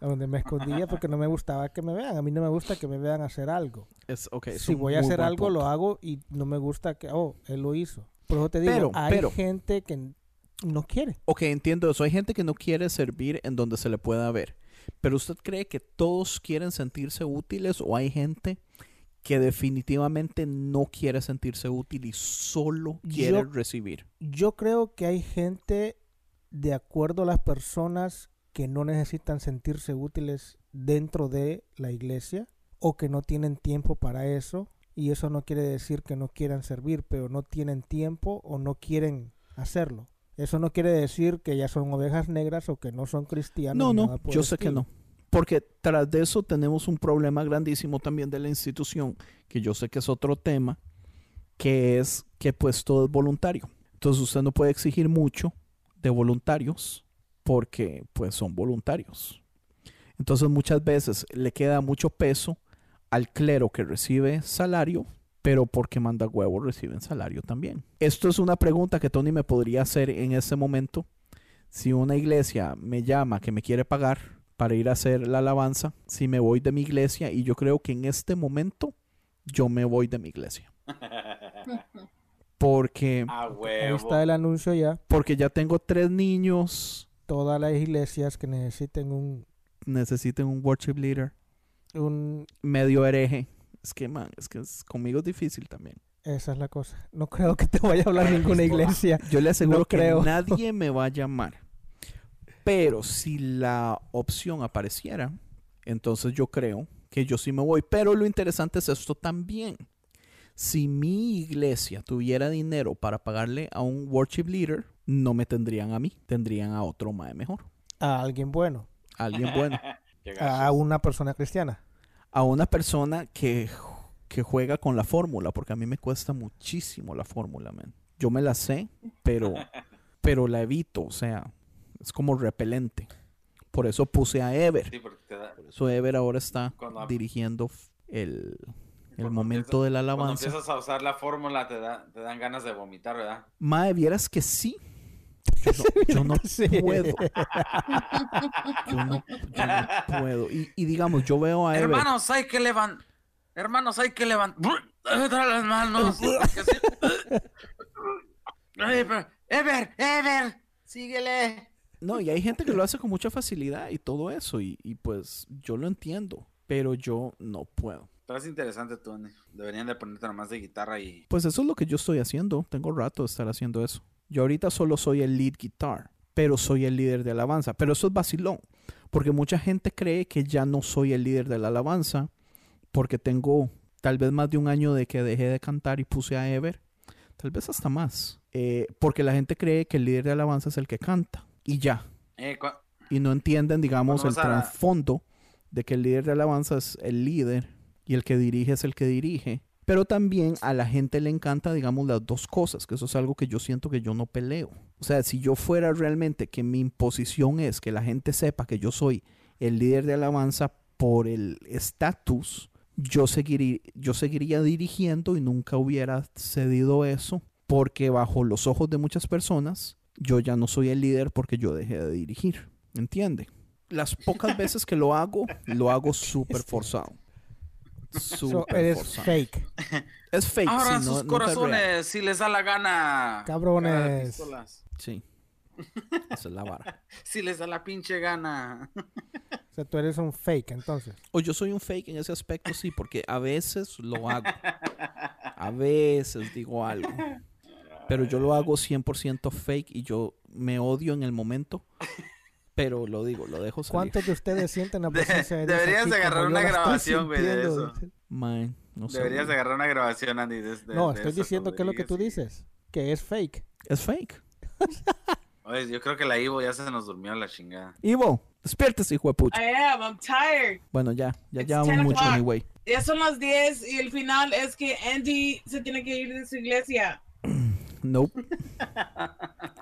A donde me escondía porque no me gustaba que me vean. A mí no me gusta que me vean hacer algo. Es, okay, es si voy a hacer algo, lo punto. hago y no me gusta que, oh, él lo hizo. Por eso te digo, Pero- hay pero- gente que no quiere. Ok, entiendo eso. Hay gente que no quiere servir en donde se le pueda ver. Pero ¿usted cree que todos quieren sentirse útiles o hay gente que definitivamente no quiere sentirse útil y solo quiere Yo- recibir? Yo creo que hay gente, de acuerdo a las personas, que no necesitan sentirse útiles dentro de la iglesia o que no tienen tiempo para eso. Y eso no quiere decir que no quieran servir, pero no tienen tiempo o no quieren hacerlo. Eso no quiere decir que ya son ovejas negras o que no son cristianos. No, no, yo sé que no. Porque tras de eso tenemos un problema grandísimo también de la institución, que yo sé que es otro tema, que es que pues todo es voluntario. Entonces usted no puede exigir mucho de voluntarios porque pues son voluntarios. Entonces muchas veces le queda mucho peso al clero que recibe salario, pero porque manda huevos reciben salario también. Esto es una pregunta que Tony me podría hacer en ese momento. Si una iglesia me llama que me quiere pagar para ir a hacer la alabanza, si me voy de mi iglesia, y yo creo que en este momento yo me voy de mi iglesia. Porque, A Ahí está el anuncio ya. porque ya tengo tres niños, Todas las iglesias que necesiten un, necesiten un worship leader, un medio hereje. Es que, man, es que es- conmigo es difícil también. esa es la cosa. No creo que te vaya a hablar ninguna iglesia. Yo le aseguro No que creo. nadie me va a llamar. Pero si la opción apareciera, entonces yo creo que yo sí me voy. Pero lo interesante es esto también. Si mi iglesia tuviera dinero para pagarle a un worship leader, no me tendrían a mí, tendrían a otro mae mejor, A alguien bueno. a alguien bueno, A una persona cristiana. A una persona que, que juega con la fórmula, porque a mí me cuesta muchísimo la fórmula, man. Yo me la sé, pero, pero la evito, o sea, es como repelente. Por eso puse a Ever. Sí, da- Por eso Ever ahora está Cuando- dirigiendo el, el Cuando momento de la Cuando alabanza. empiezas a usar la fórmula te, da, te dan ganas de vomitar, ¿verdad? Mae, vieras que sí. Yo no, yo no Sí. puedo. Yo no, yo no puedo. Y, y digamos, yo veo a Ever. Hermanos, hay que levantar. Hermanos, hay que levantar. las manos. Ever, Ever, síguele. No, y hay gente que lo hace con mucha facilidad y todo eso. Y, y pues yo lo entiendo. Pero yo no puedo. Estás interesante, Tony. Deberían de ponerte nomás de guitarra y. Pues eso es lo que yo estoy haciendo. Tengo rato de estar haciendo eso. Yo ahorita solo soy el lead guitar, pero soy el líder de alabanza. Pero eso es vacilón, porque mucha gente cree que ya no soy el líder de la alabanza, porque tengo tal vez más de un año de que dejé de cantar y puse a Ever, tal vez hasta más, Eh, porque la gente cree que el líder de alabanza es el que canta y ya, Eh, y no entienden, digamos, el trasfondo de que el líder de alabanza es el líder y el que dirige es el que dirige. Pero también a la gente le encanta, digamos, las dos cosas, que eso es algo que yo siento que yo no peleo. O sea, si yo fuera realmente que mi imposición es que la gente sepa que yo soy el líder de alabanza por el estatus, yo seguiría, yo seguiría dirigiendo y nunca hubiera cedido eso, porque bajo los ojos de muchas personas, yo ya no soy el líder porque yo dejé de dirigir. ¿Entiende? Las pocas veces que lo hago, lo hago súper forzado. So, Súper eres forzado. fake. Es fake. Sí, no- sus no corazones si les da la gana. Cabrones. Sí. Esa es la vara. Si les da la pinche gana. O sea, tú eres un fake, entonces. O yo soy un fake en ese aspecto, sí, porque a veces lo hago. A veces digo algo. Pero yo lo hago 100% fake y yo me odio en el momento. Pero lo digo, lo dejo salir. ¿Cuántos de ustedes sienten la presencia de Dios deberías aquí agarrar una grabación, güey, de eso. Man, no sé. Deberías de agarrar una grabación, Andy. de- de- No, de estoy eso, diciendo que es lo que tú dices. Que es fake. Es fake. Oye, yo creo que la Ivo ya se nos durmió la chingada. Ivo, despiértese, hijo de pucha. I am. I'm tired. Bueno, ya, ya llevamos 10 mucho anyway. Ya son las 10 y el final es que Andy se tiene que ir de su iglesia. Nope.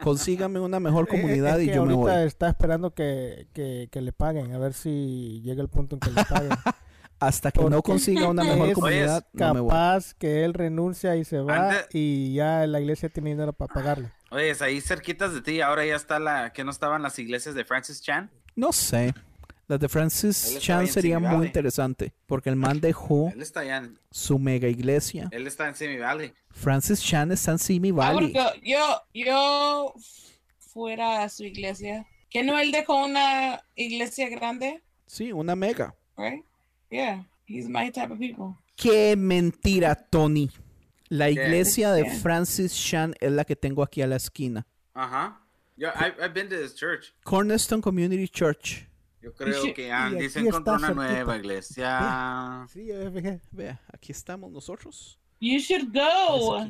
Consígame una mejor comunidad es y que yo me ahorita voy. está esperando que, que, que le paguen, a ver si llega el punto en que le paguen. Hasta que no consiga una mejor es comunidad, no me voy. Capaz que él renuncia y se va y ya la iglesia tiene dinero para pagarle. Oye, es ahí cerquitas de ti, ahora ya está la, que no estaban las iglesias de Francis Chan. No sé. Las de Francis Chan sería muy Valley. interesante. Porque el man dejó Él está allá, en- su mega iglesia. él está en Simi Valley. Francis Chan está en Simi Ah, Valley. porque yo, yo fuera a su iglesia. Que no él dejó una iglesia grande, Sí, una mega. right? Yeah, he's my type of people. Qué mentira, Tony. La iglesia de ¿Qué? Francis Chan es la que tengo aquí a la esquina. Ajá. Yo, I, I've been to this church. Cornerstone Community Church. Yo creo que Andy se encontró una cerquita. nueva iglesia. Sí, fijé. Vea, aquí estamos nosotros. You should go.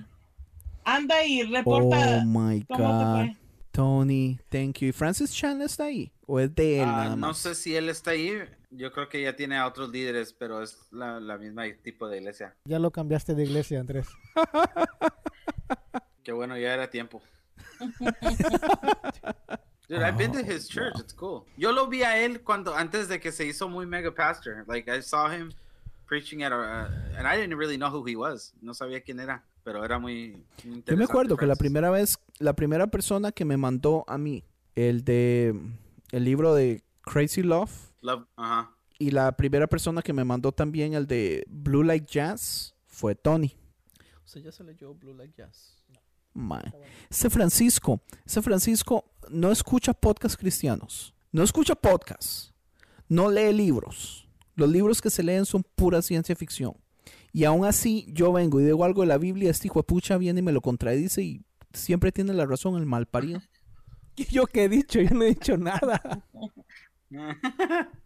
Anda y reporta Oh my God. Tony, thank you. ¿Y Francis Chan está ahí? ¿O es de él Ah, nada no sé si él está ahí. Yo creo que ya tiene a otros líderes, pero es la, la misma tipo de iglesia. Ya lo cambiaste de iglesia, Andrés. Qué bueno, ya era tiempo. Dude, I've been to his church. It's cool. Yo lo vi a él cuando antes de que se hizo muy mega pastor. Like I saw him preaching at a, uh, and I didn't really know who he was. No sabía quién era, pero era muy, muy Yo me interesante, acuerdo que la Francis. primera vez, la primera persona que me mandó a mí el de el libro de Crazy Love Love, ajá. y la primera persona que me mandó también el de Blue Like Jazz fue Tony. ¿Usted ya se leyó Blue Like Jazz? Mae. Ese Francisco, ese Francisco no escucha podcasts cristianos, no escucha podcasts, no lee libros. Los libros que se leen son pura ciencia ficción. Y aún así, yo vengo y digo algo de la Biblia, este hijo de pucha viene y me lo contradice y siempre tiene la razón el mal parido. ¿Y yo qué he dicho? Yo no he dicho nada.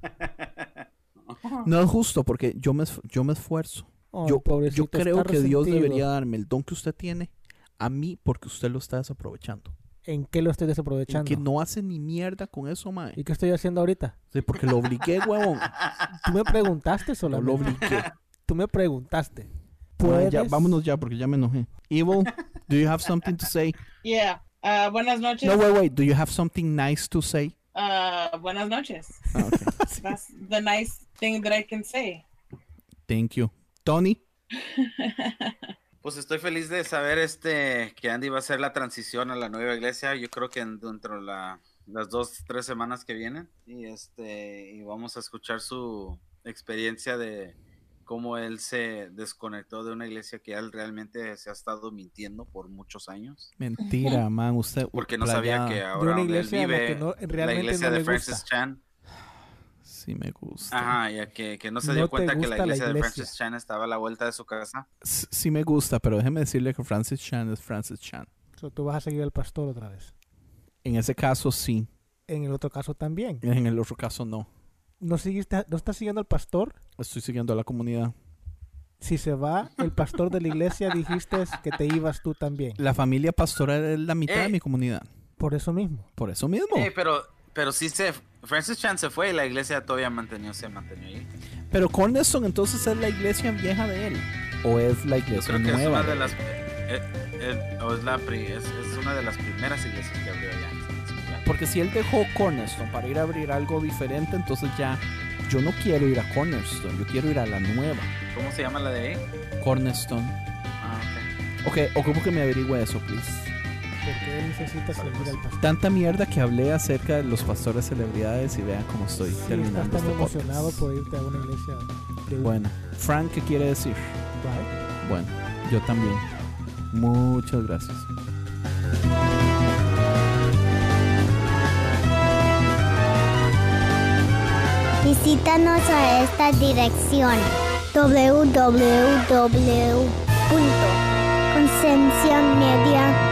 No es justo porque yo me, yo me esfuerzo. Ay, yo, creo que Dios debería darme el don que usted tiene a mí porque usted lo está desaprovechando. ¿En qué lo estoy En desaprovechando? que no hace ni mierda con eso, mae. ¿Y qué estoy haciendo ahorita? Sí, porque lo obligué, huevón. Tú me preguntaste No solamente. lo obligué. Tú me preguntaste. Ya, vámonos ya porque ya me enojé. Evil, do you have something to say? Yeah. Ah, buenas noches. No, wait, wait. Do you have something nice to say? Ah, buenas noches. Ah, okay. That's the nice thing that I can say. Thank you. Tony, Pues estoy feliz de saber este que Andy va a hacer la transición a la nueva iglesia. Yo creo que en- dentro de la- las dos, tres semanas que vienen. Y este, y vamos a escuchar su experiencia de cómo él se desconectó de una iglesia que él realmente se ha estado mintiendo por muchos años. mentira, man. Usted. Porque no sabía que ahora una donde él iglesia a la vive, que no- la iglesia no de Francis gusta. Chan. Sí me gusta. Ajá, ya que, que no se dio te cuenta que la iglesia de. Francis Chan estaba a la vuelta de su casa. S- Sí me gusta, pero déjeme decirle que Francis Chan es Francis Chan. So, tú vas a seguir al pastor otra vez. En ese caso sí, En el otro caso también. en el otro caso no. ¿No, seguiste, ¿No estás siguiendo al pastor? Estoy siguiendo a la comunidad. Si se va el pastor de la iglesia, dijiste que te ibas tú también. La familia pastoral es la mitad de Eh. mi comunidad. Por eso mismo. Por eso mismo. Eh, pero, pero sí se, Francis Chan se fue y la iglesia todavía mantenió, se mantenió ahí. Pero Cornerstone entonces es la iglesia vieja de él. O es la iglesia que es nueva. una de las, eh, eh, o es, la pri- es, es una de las primeras iglesias que abrió allá. Porque si él dejó Cornerstone para ir a abrir algo diferente, entonces ya yo no quiero ir a Cornerstone, yo quiero ir a la nueva. ¿Cómo se llama la de ahí? Cornerstone. Ah, ok. Ok, ocupo que me averigüe eso, please. Porque necesita seguir al pastor. Tanta mierda que hablé acerca de los pastores celebridades y vean cómo estoy Sí, estás terminando tan este emocionado podcast. por irte a una iglesia. de- Bueno, Frank, ¿qué quiere decir? Right. Bueno, yo también. Muchas gracias. Visítanos a esta dirección www.concienciamedia.com